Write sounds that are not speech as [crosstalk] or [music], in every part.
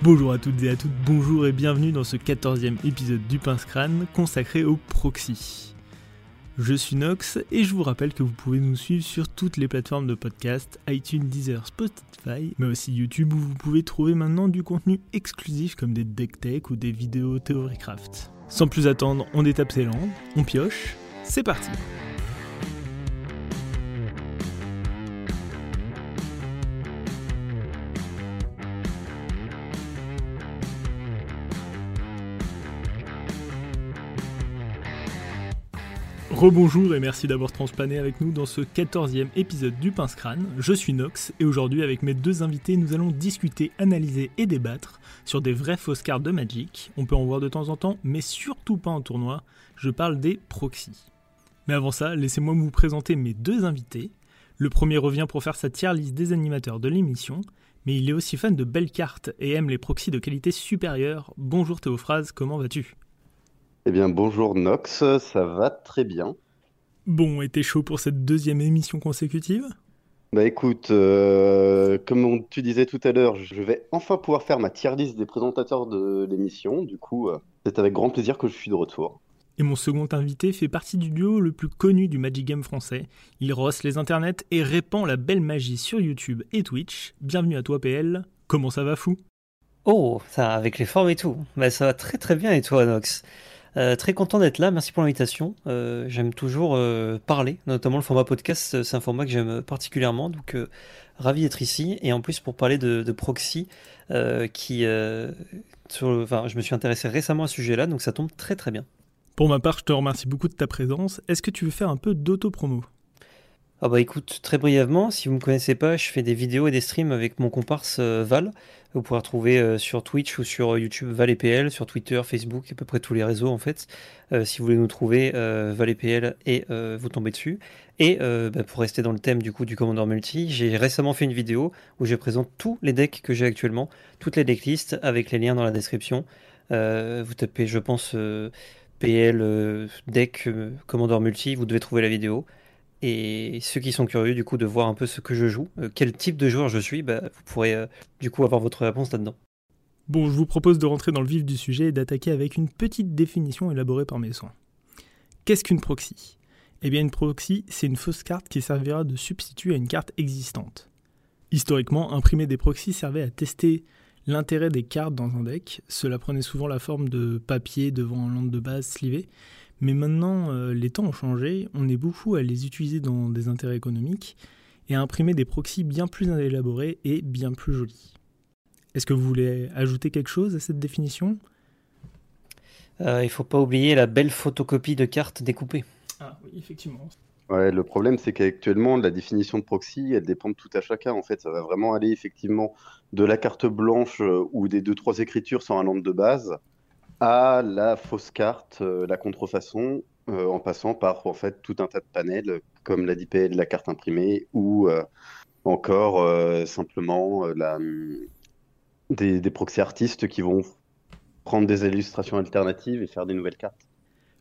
Bonjour à toutes et à toutes, bonjour et bienvenue dans ce 14e épisode du Pince Crâne consacré au proxy. Je suis Nox et je vous rappelle que vous pouvez nous suivre sur toutes les plateformes de podcast, iTunes, Deezer, Spotify, mais aussi YouTube où vous pouvez trouver maintenant du contenu exclusif comme des deck tech ou des vidéos Theorycraft. Sans plus attendre, on détape ses langues, on pioche, c'est parti Rebonjour et merci d'avoir transplané avec nous dans ce 14e épisode du Pince Crâne. Je suis Nox et aujourd'hui avec mes deux invités nous allons discuter, analyser et débattre sur des vraies fausses cartes de Magic. On peut en voir de temps en temps mais surtout pas en tournoi. Je parle des proxys. Mais avant ça, laissez-moi vous présenter mes deux invités. Le premier revient pour faire sa tier liste des animateurs de l'émission, mais il est aussi fan de belles cartes et aime les proxys de qualité supérieure. Bonjour Théophrases, comment vas-tu? Eh bien, bonjour Nox, ça va très bien. Bon, et t'es chaud pour cette deuxième émission consécutive? Bah écoute, euh, comme tu disais tout à l'heure, je vais enfin pouvoir faire ma tier list des présentateurs de l'émission. Du coup, euh, c'est avec grand plaisir que je suis de retour. Et mon second invité fait partie du duo le plus connu du Magic Game français. Il rosse les internets et répand la belle magie sur YouTube et Twitch. Bienvenue à toi PL. Comment ça va fou? Oh, ça avec les formes et tout. Bah ça va très très bien et toi Nox? Euh, très content d'être là, merci pour l'invitation. Euh, j'aime toujours euh, parler, notamment le format podcast, c'est un format que j'aime particulièrement, donc ravi d'être ici. Et en plus pour parler de, proxy, qui, enfin, je me suis intéressé récemment à ce sujet-là, donc ça tombe très très bien. Pour ma part, je te remercie beaucoup de ta présence. Est-ce que tu veux faire un peu d'auto-promo? Ah bah écoute, très brièvement, si vous ne me connaissez pas, je fais des vidéos et des streams avec mon comparse Val. Vous pourrez retrouver euh, sur Twitch ou sur euh, YouTube ValEPL, sur Twitter, Facebook, à peu près tous les réseaux en fait. Euh, si vous voulez nous trouver, ValEPL et vous tombez dessus. Et bah, pour rester dans le thème du coup du Commander Multi, j'ai récemment fait une vidéo où je présente tous les decks que j'ai actuellement, toutes les decklists avec les liens dans la description. vous tapez, je pense, PL deck Commander Multi, vous devez trouver la vidéo. Et ceux qui sont curieux du coup de voir un peu ce que je joue, euh, quel type de joueur je suis, bah, vous pourrez euh, du coup avoir votre réponse là-dedans. Bon, je vous propose de rentrer dans le vif du sujet et d'attaquer avec une petite définition élaborée par mes soins. Qu'est-ce qu'une proxy? Eh bien une proxy, c'est une fausse carte qui servira de substitut à une carte existante. Historiquement, imprimer des proxys servait à tester l'intérêt des cartes dans un deck. Cela prenait souvent la forme de papier devant un lampe de base slivée, mais maintenant, euh, les temps ont changé, on est beaucoup à les utiliser dans des intérêts économiques et à imprimer des proxys bien plus élaborés et bien plus jolis. Est-ce que vous voulez ajouter quelque chose à cette définition? Euh, Il ne faut pas oublier la belle photocopie de cartes découpées. Ah oui, effectivement. Ouais, le problème, c'est qu'actuellement, la définition de proxy, elle dépend de tout à chacun. En fait, ça va vraiment aller effectivement de la carte blanche euh, ou des deux, trois écritures sur un lampe de base à la fausse carte, euh, la contrefaçon, euh, en passant par en fait tout un tas de panels comme la DPL, la carte imprimée ou euh, encore simplement des, des proxy artistes qui vont prendre des illustrations alternatives et faire des nouvelles cartes.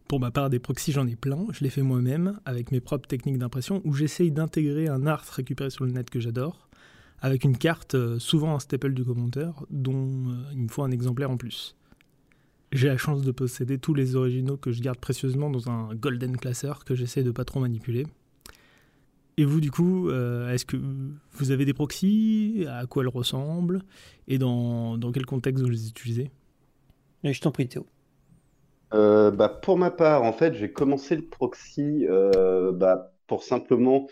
Pour ma part, des proxys, j'en ai plein. Je les fais moi-même avec mes propres techniques d'impression où j'essaye d'intégrer un art récupéré sur le net que j'adore avec une carte, souvent un staple du commentaire, dont il me faut un exemplaire en plus. J'ai la chance de posséder tous les originaux que je garde précieusement dans un golden classeur que j'essaie de pas trop manipuler. Et vous, du coup, euh, est-ce que vous avez des proxys? À quoi elles ressemblent? Et dans, dans quel contexte vous les utilisez? Je t'en prie, Théo. Euh, bah, pour ma part, en fait, j'ai commencé le proxy euh, bah, pour simplement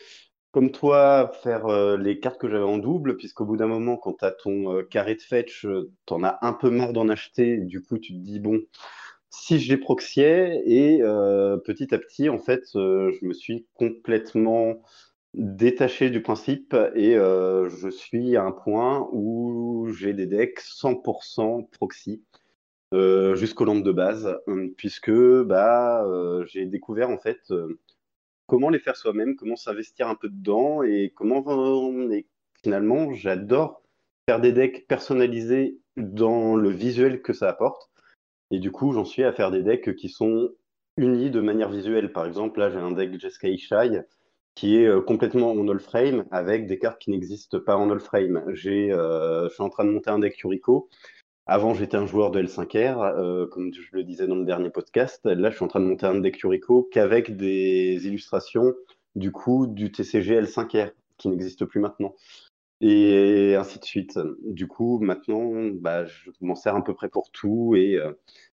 comme toi, faire euh, les cartes que j'avais en double, puisqu'au bout d'un moment, quand tu as ton euh, carré de fetch, euh, tu en as un peu marre d'en acheter. Du coup, tu te dis, bon, si je les proxiais, et petit à petit, en fait, je me suis complètement détaché du principe et je suis à un point où j'ai des decks 100% proxy. jusqu'aux lampes de base, puisque bah, j'ai découvert en fait comment les faire soi-même, comment s'investir un peu dedans et comment et finalement j'adore faire des decks personnalisés dans le visuel que ça apporte. Et du coup, j'en suis à faire des decks qui sont unis de manière visuelle. Par exemple, là, j'ai un deck Jeskai Ishai qui est euh, complètement en all frame avec des cartes qui n'existent pas en all frame. J'ai, euh, je suis en train de monter un deck Yuriko avant, j'étais un joueur de L5R, comme je le disais dans le dernier podcast. Là, je suis en train de monter un deck Yuriko qu'avec des illustrations du coup du TCG L5R qui n'existe plus maintenant. Et ainsi de suite. Du coup, maintenant, bah, je m'en sers à peu près pour tout. Et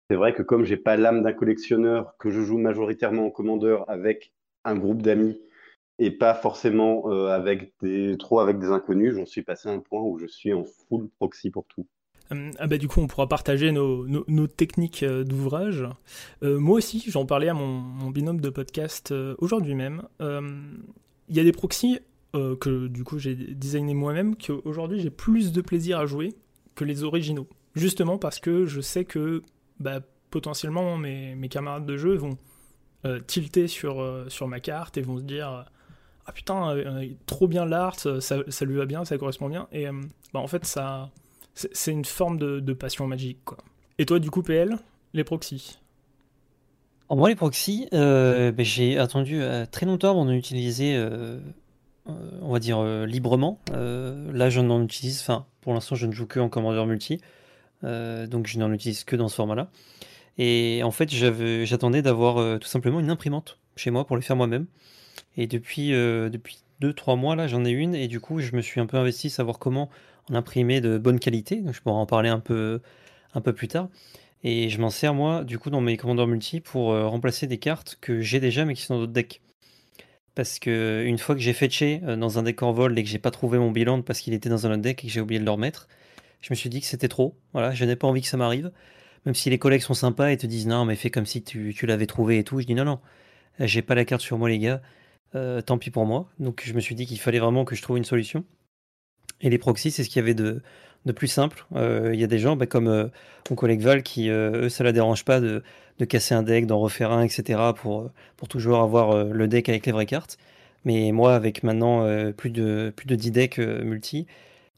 c'est vrai que comme j'ai pas l'âme d'un collectionneur, que je joue majoritairement en commandeur avec un groupe d'amis et pas forcément euh, avec des, trop avec des inconnus, j'en suis passé à un point où je suis en full proxy pour tout. Hum, ah bah du coup, on pourra partager nos, techniques euh, d'ouvrage. Euh, moi aussi, j'en parlais à mon, binôme de podcast aujourd'hui même. Il y a des proxys que du coup j'ai designé moi-même, qu'aujourd'hui j'ai plus de plaisir à jouer que les originaux. Justement parce que je sais que bah, potentiellement mes, camarades de jeu vont tilter sur, sur ma carte et vont se dire ah putain, euh, trop bien l'art, ça, lui va bien, ça correspond bien. Et euh, bah, en fait, ça, c'est une forme de, passion magique. Quoi. Et toi, du coup, PL, les proxys? Moi, les proxys, euh, bah, j'ai attendu très longtemps avant d'en utiliser, on va dire, librement. là, je n'en utilise, enfin, pour l'instant, je ne joue que en commandeur multi. donc, je n'en utilise que dans ce format-là. Et en fait, j'attendais d'avoir tout simplement une imprimante chez moi pour les faire moi-même. Et depuis, euh, depuis 2-3 mois, là, j'en ai une. Et du coup, je me suis un peu investi à savoir comment en imprimer de bonne qualité. Donc, je pourrai en parler un peu, un peu plus tard. Et je m'en sers, moi, du coup, dans mes commandeurs multi pour euh, remplacer des cartes que j'ai déjà mais qui sont dans d'autres decks. Parce que une fois que j'ai fetché euh, dans un deck en vol et que j'ai pas trouvé mon bilan parce qu'il était dans un autre deck et que j'ai oublié de le remettre, je me suis dit que c'était trop. Voilà, je n'ai pas envie que ça m'arrive. Même si les collègues sont sympas et te disent non, mais fais comme si tu, tu l'avais trouvé et tout. Je dis non, non, j'ai pas la carte sur moi, les gars. Euh, tant pis pour moi. Donc je me suis dit qu'il fallait vraiment que je trouve une solution. Et les proxys, c'est ce qu'il y avait de, de plus simple. Euh, il y a des gens bah, comme euh, mon collègue Val qui, eux, ça la dérange pas de, de casser un deck, d'en refaire un, etc. pour, pour toujours avoir le deck avec les vraies cartes. Mais moi, avec maintenant plus, de, plus de 10 decks multi,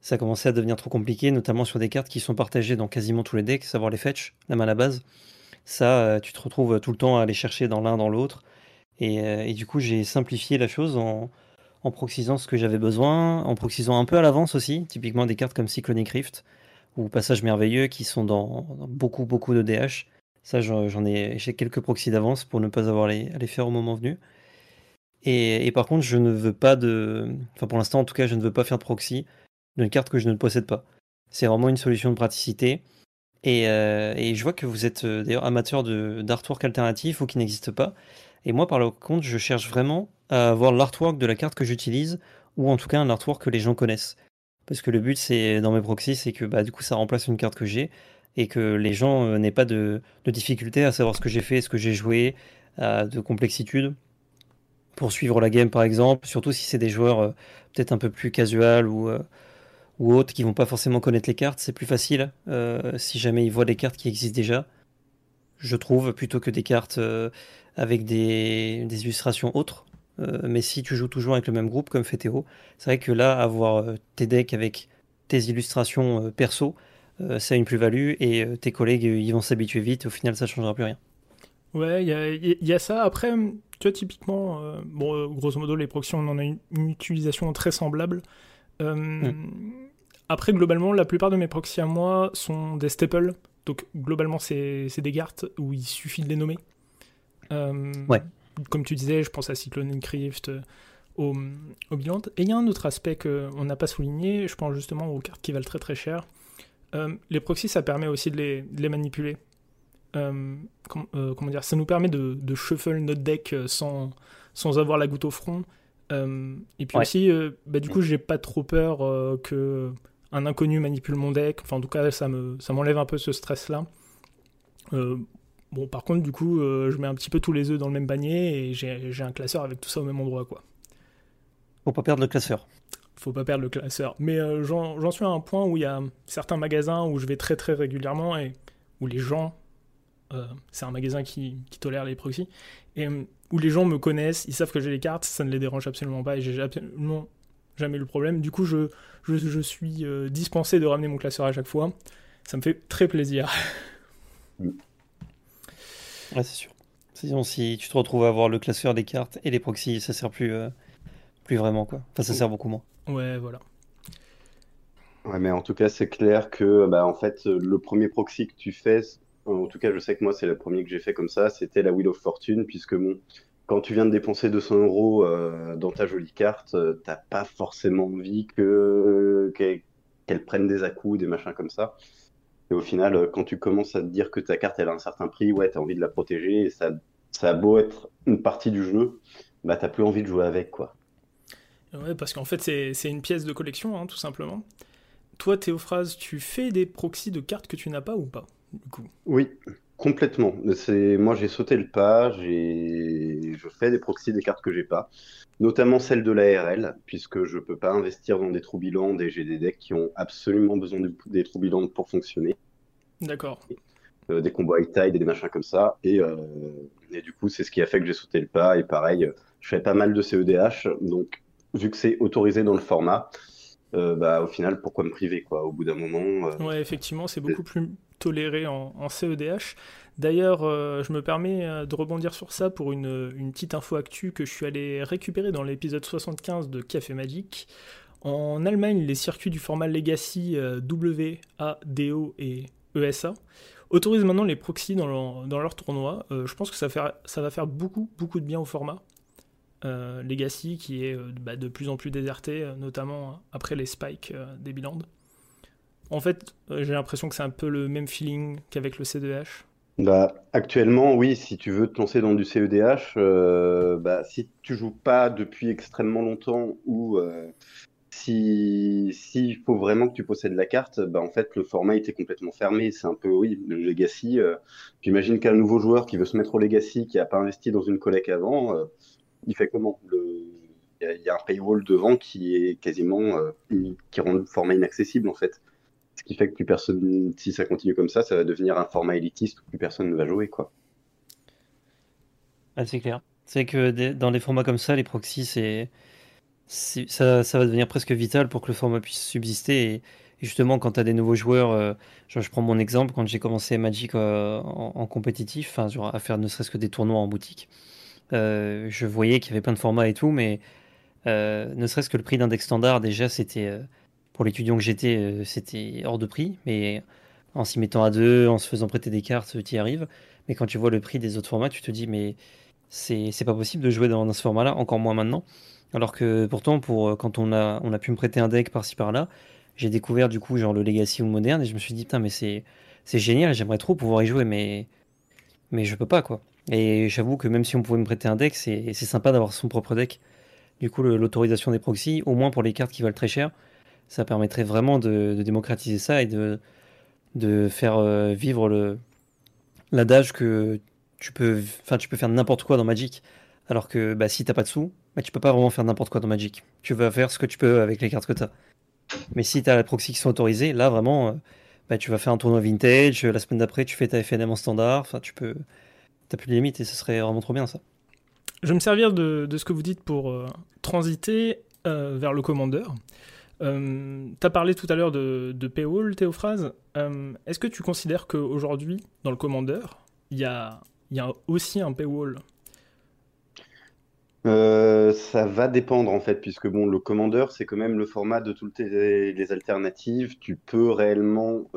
ça a commencé à devenir trop compliqué, notamment sur des cartes qui sont partagées dans quasiment tous les decks, savoir les fetch, la main à la base. Ça, tu te retrouves tout le temps à aller chercher dans l'un, dans l'autre. Euh, et, du coup, j'ai simplifié la chose en, en proxysant ce que j'avais besoin, en proxysant un peu à l'avance aussi, typiquement des cartes comme Cyclonic Rift ou Passage Merveilleux qui sont dans, beaucoup, beaucoup de DH. Ça, j'en ai, j'ai quelques proxys d'avance pour ne pas avoir à les faire au moment venu. Et, par contre, je ne veux pas de. Enfin, pour l'instant, en tout cas, je ne veux pas faire de proxy d'une carte que je ne possède pas. C'est vraiment une solution de praticité. Et, euh, je vois que vous êtes euh, d'ailleurs amateur d'artwork alternatif ou qui n'existe pas. Et moi, par le contre, je cherche vraiment à avoir l'artwork de la carte que j'utilise, ou en tout cas un artwork que les gens connaissent. Parce que le but, c'est dans mes proxys, c'est que bah, du coup, ça remplace une carte que j'ai, et que les gens euh, n'aient pas de, difficulté à savoir ce que j'ai fait, ce que j'ai joué, de complexitude pour suivre la game, par exemple. Surtout si c'est des joueurs euh, peut-être un peu plus casual ou, euh, ou autres qui vont pas forcément connaître les cartes, c'est plus facile si jamais ils voient des cartes qui existent déjà je trouve, plutôt que des cartes avec des, illustrations autres. Euh, mais si tu joues toujours avec le même groupe, comme fait Théo, c'est vrai que là, avoir euh, tes decks avec tes illustrations perso, ça a une plus-value et tes collègues, ils vont s'habituer vite. Au final, ça ne changera plus rien. Ouais, il y, a ça. Après, tu vois, typiquement, bon, grosso modo, les proxies, on en a une, utilisation très semblable. Hmm. Après, globalement, la plupart de mes proxys à moi sont des staples. Donc globalement, c'est des cartes où il suffit de les nommer. Euh, ouais. Comme tu disais, je pense à Cyclone Crypt, euh, au, au. Et il y a un autre aspect qu'on n'a pas souligné, je pense justement aux cartes qui valent très très cher. Euh, les proxys, ça permet aussi de les, les manipuler. comment dire Ça nous permet de, de, shuffle notre deck sans, sans avoir la goutte au front. et puis aussi, bah, du coup, j'ai pas trop peur que un inconnu manipule mon deck. Enfin, en tout cas, ça me, ça m'enlève un peu ce stress-là. Euh, bon, par contre, du coup, euh, je mets un petit peu tous les œufs dans le même panier et j'ai un classeur avec tout ça au même endroit, quoi. Faut pas perdre le classeur. Faut pas perdre le classeur. Mais euh, j'en suis à un point où il y a certains magasins où je vais très très régulièrement et où les gens, c'est un magasin qui, qui, tolère les proxys, et où les gens me connaissent, ils savent que j'ai les cartes, ça ne les dérange absolument pas et j'ai absolument jamais eu le problème. Du coup, je, je, suis euh, dispensé de ramener mon classeur à chaque fois. Ça me fait très plaisir. Ouais, c'est sûr. Sinon, si tu te retrouves à avoir le classeur des cartes et les proxys, ça sert plus, euh, plus vraiment, quoi. Enfin, ça sert beaucoup moins. Ouais, voilà. Ouais, mais en tout cas, c'est clair que bah, en fait, le premier proxy que tu fais, en tout cas, je sais que moi, c'est le premier que j'ai fait comme ça, c'était la Wheel of Fortune, puisque bon, quand tu viens de dépenser 200 euros euh, dans ta jolie carte, euh, t'as pas forcément envie que qu'elle prenne des à des machins comme ça. Et au final, euh, quand tu commences à te dire que ta carte elle a un certain prix, ouais, t'as envie de la protéger et ça, ça a beau être une partie du jeu, bah t'as plus envie de jouer avec quoi. Ouais, parce qu'en fait, c'est une pièce de collection, hein, tout simplement. Toi, Théophras, tu fais des proxys de cartes que tu n'as pas ou pas, du coup? Oui, complètement. Moi, j'ai sauté le pas. Je fais des proxys des cartes que j'ai pas, notamment celles de l'ARL, puisque je peux pas investir dans des Troubiland et j'ai des decks qui ont absolument besoin des Troubiland pour fonctionner. D'accord. Euh, des combos high tide et des machins comme ça. Et, euh, et du coup, c'est ce qui a fait que j'ai sauté le pas. Et pareil, je fais pas mal de CEDH, donc vu que c'est autorisé dans le format, euh, bah, au final, pourquoi me priver quoi Au bout d'un moment. Ouais, effectivement, c'est beaucoup plus toléré en, CEDH. D'ailleurs, je me permets de rebondir sur ça pour une, une, petite info actu que je suis allé récupérer dans l'épisode 75 de Café Magic. En Allemagne, les circuits du format Legacy WADO et ESA autorisent maintenant les proxys dans leur, tournoi. je pense que ça, va faire beaucoup, de bien au format. Euh, Legacy qui est euh, bah, de plus en plus déserté, euh, notamment après les spikes des Biland. En fait, j'ai l'impression que c'est un peu le même feeling qu'avec le CEDH. Bah, actuellement, oui, si tu veux te lancer dans du CEDH, bah, si tu joues pas depuis extrêmement longtemps ou s'il si, faut vraiment que tu possèdes la carte, bah, en fait, le format était complètement fermé. C'est un peu, oui, le Legacy. J'imagine qu'un nouveau joueur qui veut se mettre au Legacy, qui n'a pas investi dans une collecte avant, il fait comment? Il y, a un paywall devant qui est quasiment euh, qui rend le format inaccessible en fait. Ce qui fait que plus personne, si ça continue comme ça, ça va devenir un format élitiste où plus personne ne va jouer quoi. Ah, c'est clair. C'est que dans des formats comme ça, les proxys, c'est ça, va devenir presque vital pour que le format puisse subsister. Et, justement, quand tu as des nouveaux joueurs, euh, je prends mon exemple, quand j'ai commencé Magic euh, en, compétitif, à faire ne serait-ce que des tournois en boutique, euh, je voyais qu'il y avait plein de formats et tout, mais ne serait-ce que le prix d'un deck standard, déjà, c'était pour l'étudiant que j'étais, c'était hors de prix. Mais en s'y mettant à deux, en se faisant prêter des cartes, tu y arrives. Mais quand tu vois le prix des autres formats, tu te dis, mais c'est pas possible de jouer dans, ce format-là, encore moins maintenant. Alors que pourtant, pour quand on a, pu me prêter un deck par-ci par-là, j'ai découvert du coup genre le Legacy ou le Moderne et je me suis dit, putain, mais c'est génial, j'aimerais trop pouvoir y jouer, mais, mais je peux pas quoi. Et j'avoue que même si on pouvait me prêter un deck, c'est sympa d'avoir son propre deck. Du coup, l'autorisation des proxys, au moins pour les cartes qui valent très cher, ça permettrait vraiment de, démocratiser ça et de, faire euh, vivre l'adage que tu peux, enfin, tu peux faire n'importe quoi dans Magic. Alors que bah, si t'as pas de sous, bah, tu peux pas vraiment faire n'importe quoi dans Magic. Tu vas faire ce que tu peux avec les cartes que tu as. Mais si tu as la proxy qui sont autorisées, là vraiment, euh, bah, tu vas faire un tournoi vintage, la semaine d'après tu fais ta FNM en standard, enfin tu peux, t'as plus de limites et ce serait vraiment trop bien ça. Je vais me servir de, ce que vous dites pour euh, transiter euh, vers le commandeur. Euh, tu as parlé tout à l'heure de, paywall, Théophras. Est-ce que tu considères qu'aujourd'hui, dans le commandeur, il y a aussi un paywall? Ça va dépendre en fait, puisque bon, le commandeur, c'est quand même le format de toutes les, alternatives. Tu peux réellement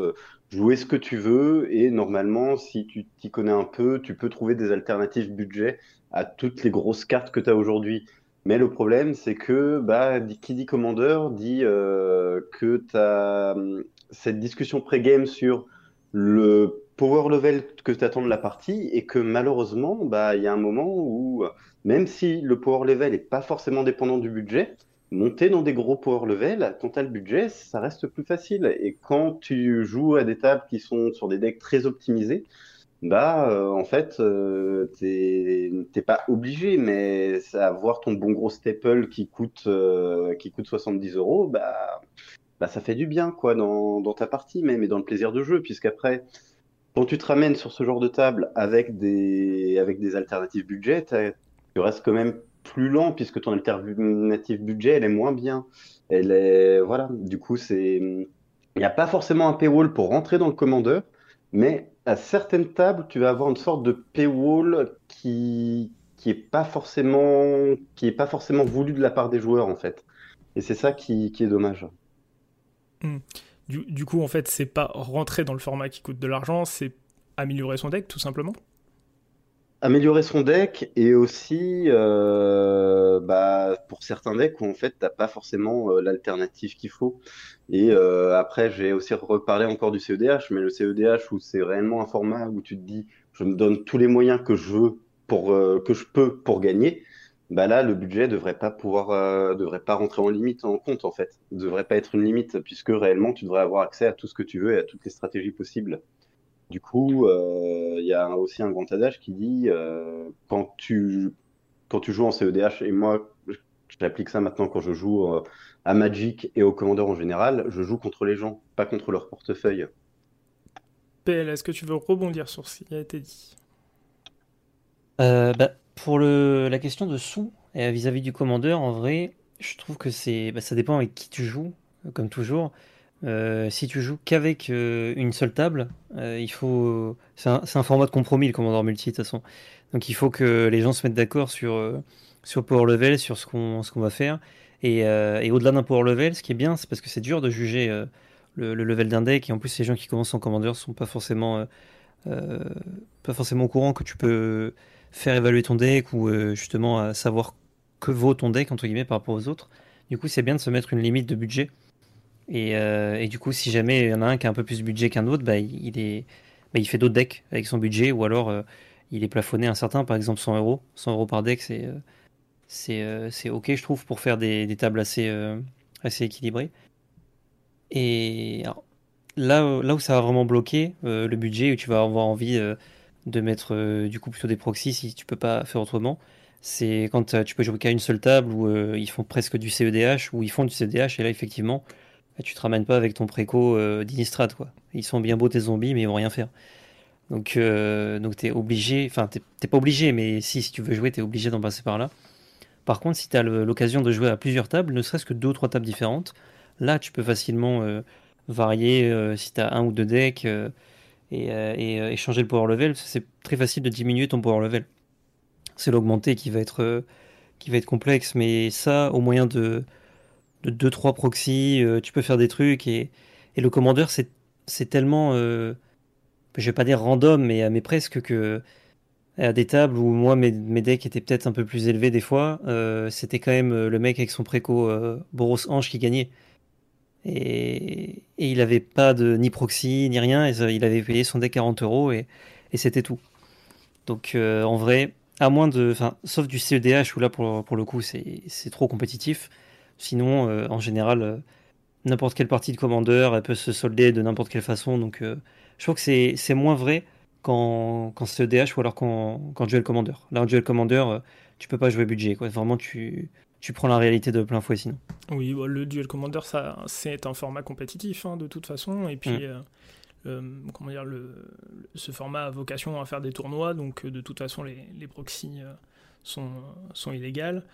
jouer ce que tu veux et normalement, si tu t'y connais un peu, tu peux trouver des alternatives budget à toutes les grosses cartes que tu as aujourd'hui. Mais le problème, c'est que bah, qui dit commandeur dit euh, que tu as hum, cette discussion pré-game sur le power level que tu attends de la partie et que malheureusement, bah, il y a un moment où, même si le power level n'est pas forcément dépendant du budget, monter dans des gros power level, quand tu as le budget, ça reste plus facile. Et quand tu joues à des tables qui sont sur des decks très optimisés, bah euh, en fait, euh, t'es pas obligé, mais avoir ton bon gros staple qui coûte, euh, qui coûte 70 euros, bah, bah ça fait du bien quoi dans, ta partie même et dans le plaisir de jeu, puisqu'après, quand tu te ramènes sur ce genre de table avec des, avec des alternatives budget, restes quand même plus lent puisque ton alternative budget, elle est moins bien. Elle est, voilà, du coup, c'est, il n'y a pas forcément un paywall pour rentrer dans le commandeur, mais à certaines tables, tu vas avoir une sorte de paywall qui, qui est pas forcément, qui est pas forcément voulu de la part des joueurs, en fait. Et c'est ça qui, qui est dommage. Hmm. Du, coup, en fait, c'est pas rentrer dans le format qui coûte de l'argent, c'est améliorer son deck, tout simplement? Améliorer son deck et aussi euh, bah, pour certains decks où en fait t'as pas forcément euh, l'alternative qu'il faut. Et euh, après j'ai aussi reparlé encore du CEDH, mais le CEDH où c'est réellement un format où tu te dis je me donne tous les moyens que je veux pour que je peux pour gagner bah là, le budget devrait pas pouvoir, devrait pas rentrer en limite en compte en fait. Devrait pas être une limite puisque réellement tu devrais avoir accès à tout ce que tu veux et à toutes les stratégies possibles. Du coup, euh, il y a aussi un grand adage qui dit euh, quand tu quand tu joues en CEDH et moi j'applique ça maintenant quand je joue à Magic et au Commander en général, je joue contre les gens, pas contre leur portefeuille. PL, est-ce que tu veux rebondir sur ce qui a été dit? Bah, pour le, la question de sous vis-à-vis du commandeur, en vrai, je trouve que c'est, bah, ça dépend avec qui tu joues, comme toujours. Euh, si tu joues qu'avec euh, une seule table, euh, il faut, c'est un, format de compromis le commandeur multi de toute façon. Donc il faut que les gens se mettent d'accord sur sur power level, sur ce qu'on qu'on va faire. Et, au-delà d'un power level, ce qui est bien, c'est parce que c'est dur de juger le, le, level d'un deck. Et en plus, les gens qui commencent en commandeur sont pas forcément pas forcément au courant que tu peux faire évaluer ton deck ou justement savoir que vaut ton deck entre guillemets par rapport aux autres. Du coup, c'est bien de se mettre une limite de budget. Et, euh, et, du coup, si jamais il y en a un qui a un peu plus de budget qu'un autre, bah, il, bah, fait d'autres decks avec son budget ou alors euh, il est plafonné un certain, par exemple 100 euros. 100 euros par deck, c'est c'est ok, je trouve, pour faire des, tables assez, assez équilibrées. Et là, là où ça va vraiment bloquer le budget, où tu vas avoir envie de mettre euh, du coup plutôt des proxys si tu peux pas faire autrement. C'est quand euh, tu peux jouer qu'à une seule table où euh, ils font presque du CEDH, où ils font du CEDH, et là effectivement, bah, tu te ramènes pas avec ton préco d'Inistrad quoi. Ils sont bien beaux tes zombies, mais ils vont rien faire. Donc, donc tu es obligé, enfin, t'es pas obligé, mais si, si tu veux jouer, tu es obligé d'en passer par là. Par contre, si tu as l'occasion de jouer à plusieurs tables, ne serait-ce que deux ou trois tables différentes, là, tu peux facilement varier si tu as un ou deux decks et, euh, et, changer le power level, c'est très facile de diminuer ton power level. C'est l'augmenter qui va être euh, qui va être complexe, mais ça, au moyen de 2-3 proxys, euh, tu peux faire des trucs et, et le commandeur, c'est tellement, je vais pas dire random, mais, mais presque que à des tables où moi mes, mes decks étaient peut-être un peu plus élevés des fois, c'était quand même le mec avec son préco Boros Ange qui gagnait. Et, il n'avait pas de ni proxy ni rien. il avait payé son deck 40 euros et, c'était tout. Donc euh, en vrai, à moins de, enfin, sauf du CEDH où là pour, pour le coup c'est trop compétitif. Sinon, euh, en général, euh, n'importe quelle partie de commandeur, elle peut se solder de n'importe quelle façon. Donc je trouve que c'est moins vrai qu'en CEDH ou alors qu'en duel commandeur. Là, en duel commandeur, tu peux pas jouer budget. Quoi. Vraiment, tu, tu prends la réalité de plein fouet sinon. Oui, bah, le Duel Commander, ça, c'est un format compétitif hein, de toute façon. Et puis, mm. euh, euh, comment dire, le, ce format a vocation à faire des tournois, donc euh, de toute façon, les, les proxys sont, sont illégales,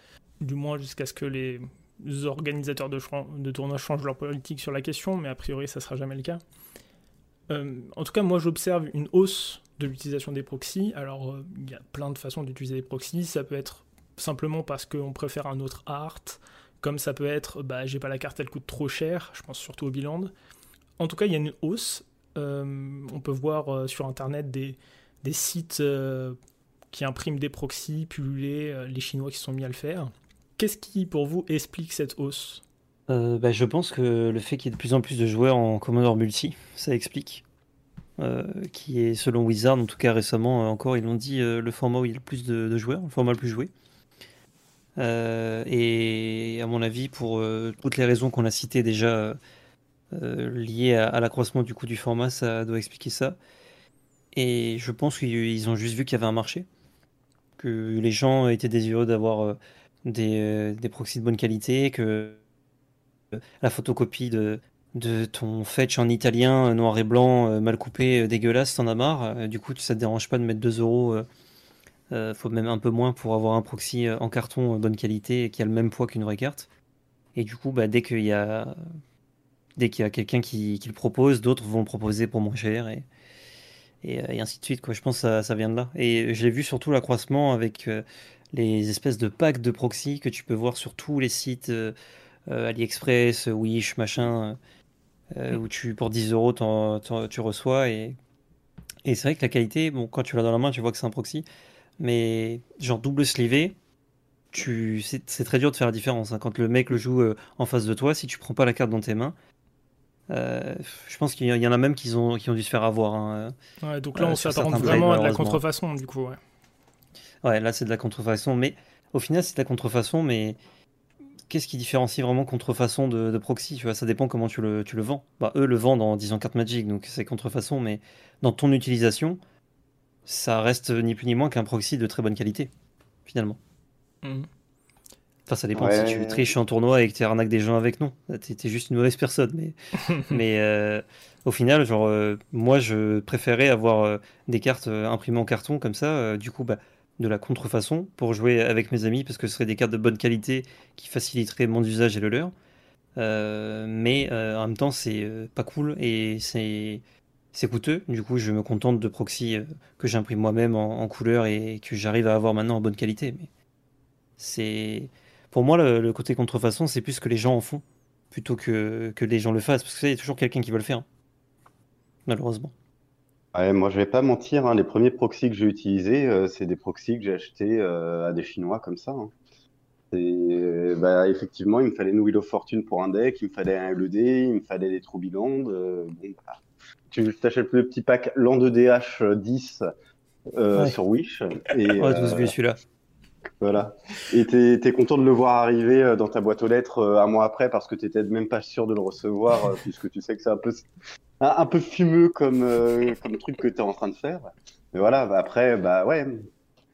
du moins jusqu'à ce que les organisateurs de, de tournois changent leur politique sur la question, mais a priori, ça sera jamais le cas. en tout cas, moi, j'observe une hausse de l'utilisation des proxys. Alors, il y a plein de façons d'utiliser les proxys. Ça peut être simplement parce qu'on préfère un autre art, comme ça peut être, bah, j'ai pas la carte, elle coûte trop cher, je pense surtout au bilan. En tout cas, il y a une hausse. Euh, on peut voir euh, sur internet des, des sites euh, qui impriment des proxys, pullulés, les Chinois qui sont mis à le faire. Qu'est-ce qui, pour vous, explique cette hausse? Bah, Je pense que le fait qu'il y ait de plus en plus de joueurs en Commodore Multi, ça explique. qui est, selon Wizard, en tout cas récemment encore, ils l'ont dit, le format où il y a le plus de, joueurs, le format le plus joué. Euh, et à mon avis, pour euh, toutes les raisons qu'on a citées déjà euh, liées à, l'accroissement du coût du format, ça doit expliquer ça. Et je pense qu'ils ont juste vu qu'il y avait un marché, que les gens étaient désireux d'avoir des, des proxys de bonne qualité, que la photocopie de, de ton fetch en italien, noir et blanc, mal coupé, dégueulasse, t'en as marre. Du coup, ça te dérange pas de mettre 2 euros euh, faut même un peu moins pour avoir un proxy euh, en carton euh, bonne qualité qui a le même poids qu'une vraie carte. Et du coup, bah, dès qu'il y a a quelqu'un qui, le propose, d'autres vont proposer pour moins cher et, et, ainsi de suite. Quoi. Je pense que ça, ça vient de là. Et j'ai vu surtout l'accroissement avec les espèces de packs de proxy que tu peux voir sur tous les sites AliExpress, Wish, machin. euh, où tu, pour 10 euros, tu reçois. Et, et c'est vrai que la qualité, bon, quand tu l'as dans la main, tu vois que c'est un proxy. Mais genre double slivé, c'est très dur de faire la différence. Hein. Quand le mec le joue euh, en face de toi, si tu prends pas la carte dans tes mains, euh, je pense qu'il y en a même qui ont, qui ont dû se faire avoir. Hein, ouais, donc là, on s'apparente vraiment à de la contrefaçon, du coup. Ouais, ouais là, c'est de la contrefaçon. Mais au final, c'est de la contrefaçon, mais qu'est-ce qui différencie vraiment contrefaçon de, de proxy tu vois, Ça dépend comment tu le, tu le vends. Bah, eux le vendent en disant carte Magic, donc c'est contrefaçon, mais dans ton utilisation, ça reste ni plus ni moins qu'un proxy de très bonne qualité, finalement. Mhm. Enfin, ça dépend si tu triches en tournoi et que tu arnaques des gens avec, non. Tu es, juste une mauvaise personne. Mais, [laughs] mais euh, au final, genre, euh, moi, je préférais avoir euh, des cartes imprimées en carton comme ça. du coup, bah, de la contrefaçon pour jouer avec mes amis parce que ce seraient des cartes de bonne qualité qui faciliteraient mon usage et le leur. Euh, mais euh, en même temps, c'est euh, pas cool et c'est c'est coûteux. Du coup, je me contente de proxy que j'imprime moi-même en, couleur et que j'arrive à avoir maintenant en bonne qualité. Mais c'est pour moi le, côté contrefaçon, c'est plus que les gens en font plutôt que, que les gens le fassent parce que il y a toujours quelqu'un qui veut le faire, malheureusement. Ouais, moi, je vais pas mentir, hein, les premiers proxys que j'ai utilisés, euh, c'est des proxys que j'ai achetés euh, à des Chinois comme ça. hein. Et, bah, effectivement, il me fallait une Wheel of Fortune pour un deck, il me fallait un LED, il me fallait des Troubiland. Euh, bon, bah, tu t'achètes le petit pack Land 2DH 10 euh, sur Wish. Et, [laughs] Ouais, tous vu celui-là. voilà. Et t'es, t'es content de le voir arriver dans ta boîte aux lettres un mois après parce que t'étais même pas sûr de le recevoir puisque tu sais que c'est un peu un, peu fumeux comme, euh, comme truc que tu es en train de faire. Mais voilà, bah, après, bah ouais,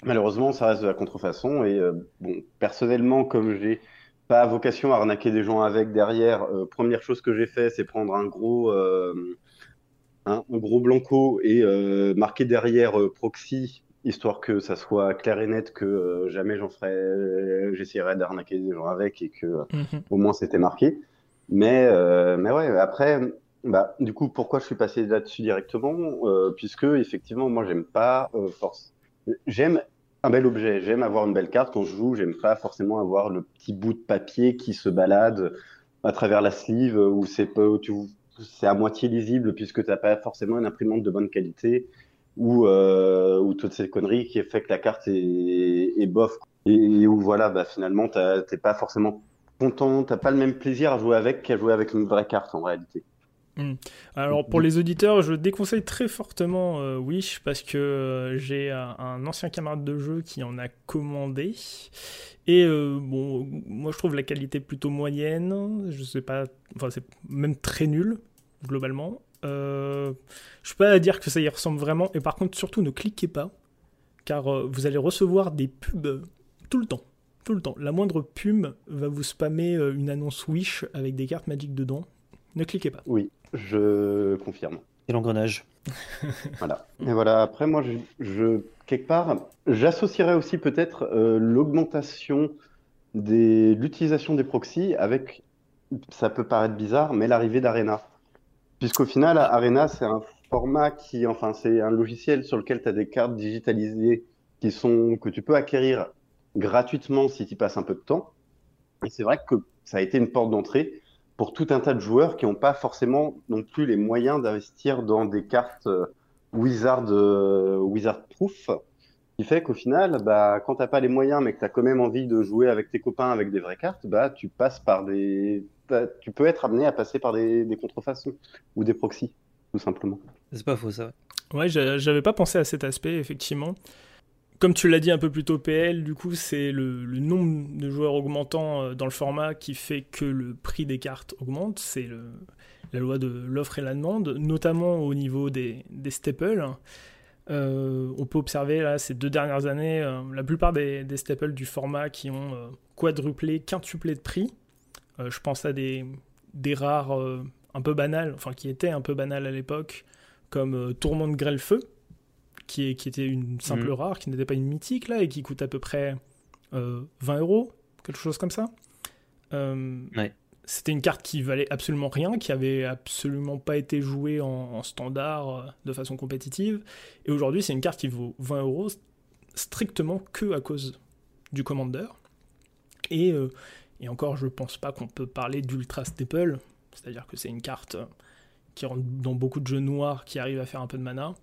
malheureusement, ça reste de la contrefaçon. Et euh, bon, personnellement, comme j'ai pas vocation à arnaquer des gens avec derrière, euh, première chose que j'ai fait, c'est prendre un gros, un, gros blanco et marquer derrière proxy, histoire que ça soit clair et net que jamais j'en ferai, j'essaierai d'arnaquer des gens avec et que mhm. au moins c'était marqué. Mais, mais ouais, après, bah, du coup, pourquoi je suis passé là-dessus directement? Euh, Puisque, effectivement, moi, j'aime pas euh, force. J'aime un bel objet, j'aime avoir une belle carte quand je joue, j'aime pas forcément avoir le petit bout de papier qui se balade à travers la sleeve où c'est c'est à moitié lisible puisque tu n'as pas forcément une imprimante de bonne qualité ou, euh, ou toutes ces conneries qui fait que la carte est, est bof et, où voilà, bah, finalement, t'es pas forcément content, t'as pas le même plaisir à jouer avec qu'à jouer avec une vraie carte en réalité. Hmm. Alors pour les auditeurs, je déconseille très fortement euh, Wish parce que euh, j'ai un ancien camarade de jeu qui en a commandé et euh, bon, moi je trouve la qualité plutôt moyenne. Je sais pas, enfin c'est même très nul globalement. je suis pas à dire que ça y ressemble vraiment et par contre surtout ne cliquez pas car vous allez recevoir des pubs tout le temps. Tout le temps. La moindre pub va vous spammer une annonce Wish avec des cartes magiques dedans. Ne cliquez pas. Oui. Je confirme. Et l'engrenage. [laughs] voilà. Et voilà, après, moi, je, quelque part, j'associerais aussi peut-être euh, l'augmentation de l'utilisation des proxys avec, ça peut paraître bizarre, mais l'arrivée d'Arena. Puisqu'au final, Arena, c'est un format qui, enfin, c'est un logiciel sur lequel tu as des cartes digitalisées qui sont, que tu peux acquérir gratuitement si tu passes un peu de temps. Et c'est vrai que ça a été une porte d'entrée pour tout un tas de joueurs qui n'ont pas forcément non plus les moyens d'investir dans des cartes euh, Wizard, euh, Wizard Proof, qui fait qu'au final, bah, quand tu n'as pas les moyens, mais que tu as quand même envie de jouer avec tes copains avec des vraies cartes, bah, tu passes par des. Tu peux être amené à passer par des, des contrefaçons ou des proxys, tout simplement. C'est pas faux, ça. Ouais, j'avais pas pensé à cet aspect, effectivement comme tu l'as dit un peu plus tôt, PL, du coup, c'est le, nombre de joueurs augmentant euh, dans le format qui fait que le prix des cartes augmente. C'est la loi de l'offre et la demande, notamment au niveau des, staples. Euh, on peut observer là ces deux dernières années euh, la plupart des, staples du format qui ont quadruplé, quintuplé de prix. je pense à des, des rares un peu banales, enfin qui étaient un peu banales à l'époque, comme Tourment de Grêle-Feu, qui, était une simple mm. rare, qui n'était pas une mythique, là, et qui coûte à peu près 20 euh, euros, quelque chose comme ça. Euh, c'était une carte qui valait absolument rien, qui avait absolument pas été jouée en, standard euh, de façon compétitive. Et aujourd'hui, c'est une carte qui vaut 20 euros strictement que à cause du Commander. Et, et encore, je pense pas qu'on peut parler d'Ultra Staple, c'est-à-dire que c'est une carte qui rentre dans beaucoup de jeux noirs qui arrivent à faire un peu de mana.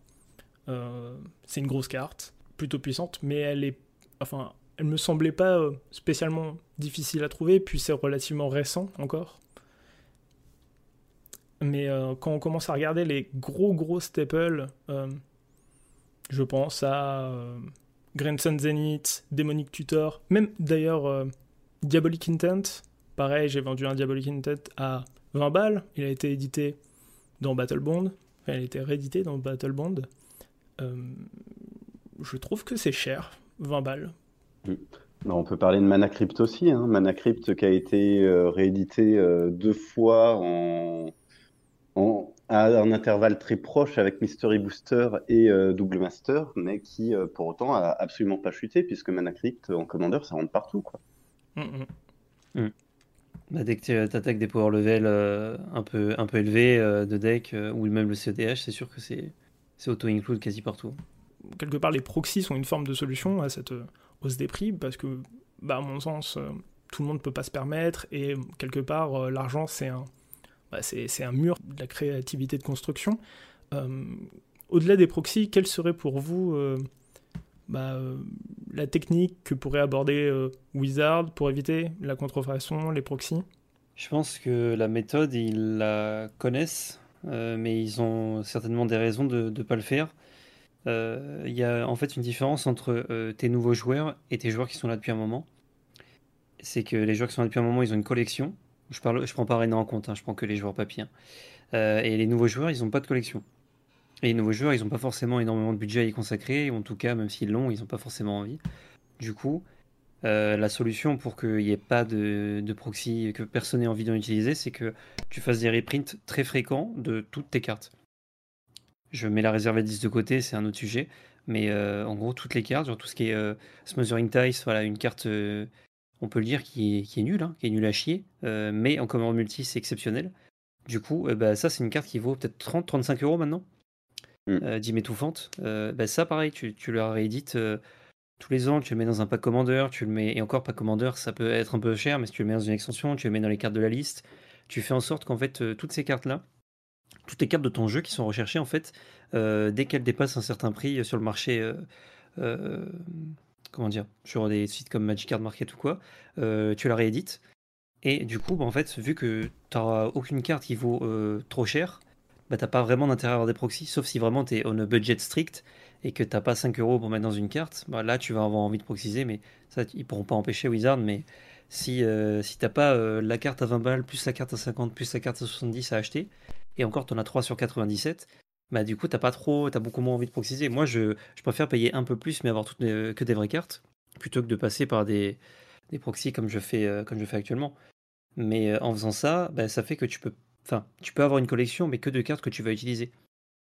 C'est une grosse carte, plutôt puissante, mais elle est, enfin, elle me semblait pas spécialement difficile à trouver, puis c'est relativement récent encore. Mais quand on commence à regarder les gros gros staples, je pense à Grandson Zenith, Demonic Tutor, même d'ailleurs euh, Diabolic Intent. Pareil, j'ai vendu un Diabolic Intent à 20 balles. Il a été édité dans Battle Bond. Enfin, il a été réédité dans Battle Bond. Euh, je trouve que c'est cher, 20 balles. Mm. on peut parler de Mana Crypt aussi. Hein. Mana Crypt qui a été euh, réédité deux fois en, en, à un intervalle très proche avec Mystery Booster et euh, Double Master, mais qui euh, pour autant a absolument pas chuté puisque Mana Crypt en commandeur ça rentre partout quoi. Mm, mm. Mm. Bah, dès que tu attaques des power level euh, un, peu, un peu élevés de deck ou même le CEDH, c'est sûr que c'est auto-include quasi partout. Quelque part, les proxys sont une forme de solution à cette hausse des prix parce que, bah, à mon sens, tout le monde ne peut pas se permettre et quelque part, l'argent c'est un bah, c'est un mur de la créativité de construction. Euh, au-delà des proxys, quelle serait pour vous euh, bah, euh, la technique que pourrait aborder Wizard pour éviter la contrefaçon, les proxys? Je pense que la méthode, ils la connaissent, mais ils ont certainement des raisons de ne pas le faire. Il y a en fait une différence entre tes nouveaux joueurs et tes joueurs qui sont là depuis un moment. C'est que les joueurs qui sont là depuis un moment, ils ont une collection je parle, je prends pas Arena en compte, hein, je prends que les joueurs papier. Hein. Euh, et les nouveaux joueurs, ils n'ont pas de collection. Et les nouveaux joueurs, ils n'ont pas forcément énormément de budget à y consacrer, en tout cas, même s'ils l'ont, ils n'ont pas forcément envie. Du coup, euh, la solution pour qu'il n'y ait pas de, proxy, que personne n'ait envie d'en utiliser, c'est que tu fasses des reprints très fréquents de toutes tes cartes. Je mets la réserve à 10 de côté, c'est un autre sujet. Mais euh, en gros, toutes les cartes, genre tout ce qui est Smothering Ties, voilà, une carte on peut le dire, qui est, nul, hein, qui est nul à chier, euh, mais en commande multi, c'est exceptionnel. Du coup, euh, bah, ça, c'est une carte qui vaut peut-être 30-35 euros maintenant. Mm. Euh, étouffante. Bah, ça, pareil, tu, tu le réédites tous les ans, tu le mets dans un pack commandeur, tu le mets, et encore pack commandeur, ça peut être un peu cher, mais si tu le mets dans une extension, tu le mets dans les cartes de la liste, tu fais en sorte qu'en fait, toutes ces cartes-là, toutes les cartes de ton jeu qui sont recherchées, en fait, dès qu'elles dépassent un certain prix sur le marché comment dire, sur des sites comme Magic Card Market ou quoi, euh, tu la réédites. Et du coup, bah, en fait, vu que tu n'auras aucune carte qui vaut euh, trop cher, bah, t'as pas vraiment d'intérêt à avoir des proxys, sauf si vraiment tu es on a budget strict et que t'as pas 5 euros pour mettre dans une carte, bah, là tu vas avoir envie de proxiser, mais ça ils pourront pas empêcher Wizard, mais si, euh, si t'as pas la carte à 20 balles, plus la carte à 50, plus la carte à 70 à acheter, et encore tu en as 3 sur 97, bah du coup t'as pas trop, t'as beaucoup moins envie de proxiser. Moi je, je, préfère payer un peu plus mais avoir toutes que des vraies cartes plutôt que de passer par des, des proxys comme je fais euh, comme je fais actuellement. Mais euh, en faisant ça, bah, ça fait que tu peux, tu peux avoir une collection mais que de cartes que tu vas utiliser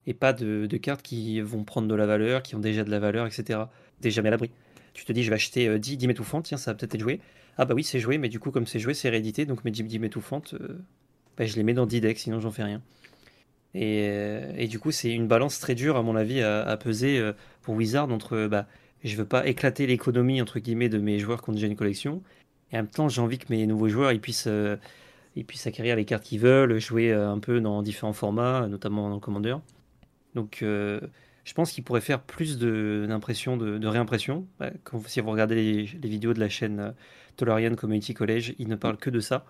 et pas de, cartes qui vont prendre de la valeur, qui ont déjà de la valeur, etc. T'es jamais à l'abri. Tu te dis je vais acheter 10 10 m'étouffantes, tiens ça va peut-être être joué. Ah bah oui c'est joué mais du coup comme c'est joué c'est réédité donc mes 10 10 m'étouffantes, bah, je les mets dans 10 decks sinon j'en fais rien. Euh, et, du coup, c'est une balance très dure, à mon avis, à, peser euh, pour Wizard entre bah, je veux pas éclater l'économie entre guillemets de mes joueurs qui ont déjà une collection, et en même temps, j'ai envie que mes nouveaux joueurs ils puissent, euh, acquérir les cartes qu'ils veulent, jouer un peu dans différents formats, notamment dans le Commander. Donc, je pense qu'il pourrait faire plus d'impression, de, de, si vous regardez les, vidéos de la chaîne Tolarian Community College, ils ne parlent que de ça.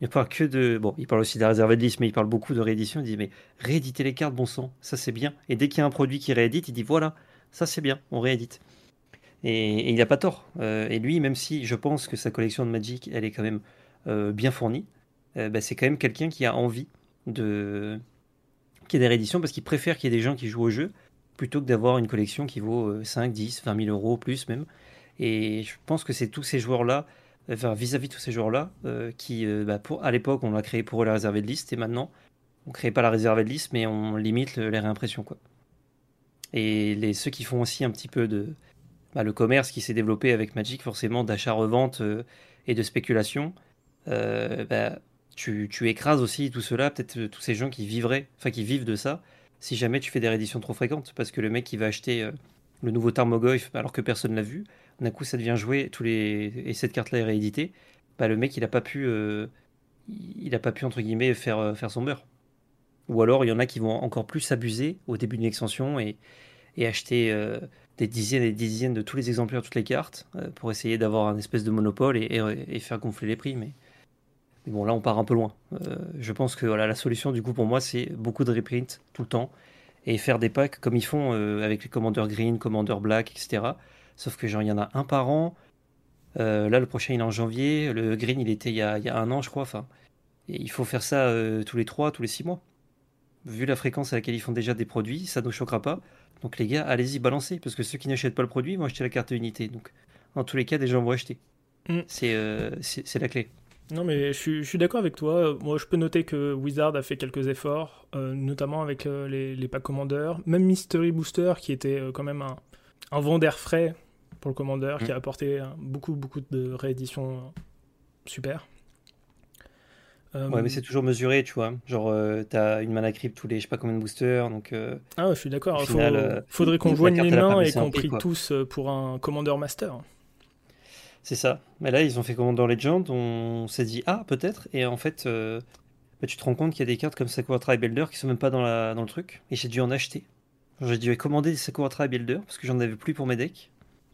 Il parle que de. Bon, il parle aussi de la réserve de liste, mais il parle beaucoup de réédition. Il dit Mais rééditer les cartes, bon sang, ça c'est bien. Et dès qu'il y a un produit qui réédite, il dit Voilà, ça c'est bien, on réédite. Et, il n'a pas tort. Euh, et lui, même si je pense que sa collection de Magic, elle est quand même euh, bien fournie, euh, bah, c'est quand même quelqu'un qui a envie de. Des rééditions parce qu'il préfère qu'il y ait des gens qui jouent au jeu plutôt que d'avoir une collection qui vaut 5, 10, 20 000 euros plus même. Et je pense que c'est tous ces joueurs-là vis-à-vis de tous ces joueurs-là, euh, qui, euh, bah, à l'époque, on l'a créé pour eux la réserve de liste, et maintenant, on ne crée pas la réserve de liste, mais on limite les réimpressions. Quoi. Et les, ceux qui font aussi un petit peu de. Bah, le commerce qui s'est développé avec Magic, forcément, d'achat-revente euh, et de spéculation, bah, tu, écrases aussi tout cela, peut-être tous ces gens qui vivraient, enfin qui vivent de ça, si jamais tu fais des rééditions trop fréquentes, parce que le mec qui va acheter le nouveau Tarmogoyf alors que personne l'a vu, d'un coup ça devient joué tous les et cette carte là est rééditée, bah, le mec il a pas pu euh, il a pas pu entre guillemets faire euh, faire son beurre. Ou alors il y en a qui vont encore plus s'abuser au début d'une extension et, et acheter euh, des dizaines et des dizaines de tous les exemplaires, toutes les cartes, euh, pour essayer d'avoir un espèce de monopole et, et- et faire gonfler les prix. Mais, mais bon, là on part un peu loin. Euh, je pense que voilà, la solution du coup pour moi c'est beaucoup de reprint tout le temps et faire des packs comme ils font euh, avec les commandeurs green, commandeurs black, etc. Sauf que genre il y en a un par an. Euh, là le prochain il est en janvier. Le green il était il y a, il y a un an je crois. Enfin, et il faut faire ça tous les 3, tous les 6 mois. Vu la fréquence à laquelle ils font déjà des produits, ça ne nous choquera pas. Donc les gars, allez-y, balancez, parce que ceux qui n'achètent pas le produit vont acheter la carte unité. Donc dans tous les cas, des gens vont acheter. Mm. C'est la clé. Non, mais je suis, je suis d'accord avec toi. Moi, je peux noter que Wizard a fait quelques efforts, euh, notamment avec euh, les, les packs commandeurs. Même Mystery Booster, qui était euh, quand même un, un vent d'air frais pour le commandeur, qui a apporté beaucoup, beaucoup de rééditions super. Ouais, mais c'est toujours mesuré, tu vois. Genre, t'as une mana crypt tous les je sais pas combien de boosters, donc euh, Ah, ouais, je suis d'accord. Faudrait qu'on joigne les mains et qu'on prie quoi. tous pour un commandeur master. C'est ça. Mais là, ils ont fait Commander Legend, on s'est dit, ah, peut-être, et en fait, euh, bah, tu te rends compte qu'il y a des cartes comme Sakura Tribe Builder qui sont même pas dans, la, dans le truc, et j'ai dû en acheter. J'ai dû commander des Sakura Tribe Builder parce que j'en avais plus pour mes decks.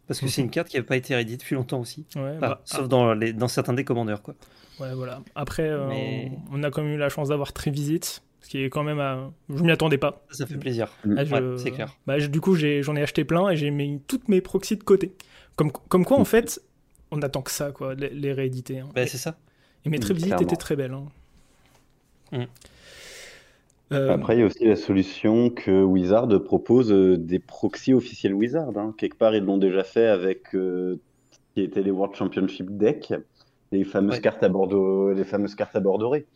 Parce que c'est une carte qui avait pas été rééditée depuis longtemps aussi. Ouais, Enfin, bah, sauf dans, les, dans certains des commandeurs, quoi. Ouais, voilà. Après, euh, Mais- on, a quand même eu la chance d'avoir Trivisit, ce qui est quand même. à- Je m'y attendais pas. Ça, ça fait plaisir. Ah, je- Ouais, c'est clair. Bah, je- du coup, j'en ai, acheté plein et j'ai mis toutes mes proxys de côté. Comme, comme quoi, en fait, on attend que ça, quoi, les, les rééditer. hein. Bah, c'est ça. et mes Trivisit clairement. étaient très belles. hein. Mm. Euh, Après, il y a aussi la solution que Wizard propose euh, des proxys officiels Wizard. hein. Quelque part, ils l'ont déjà fait avec euh, ce qui était les World Championship Deck, les fameuses Ouais. cartes à bordeaux, les fameuses cartes à bord doré.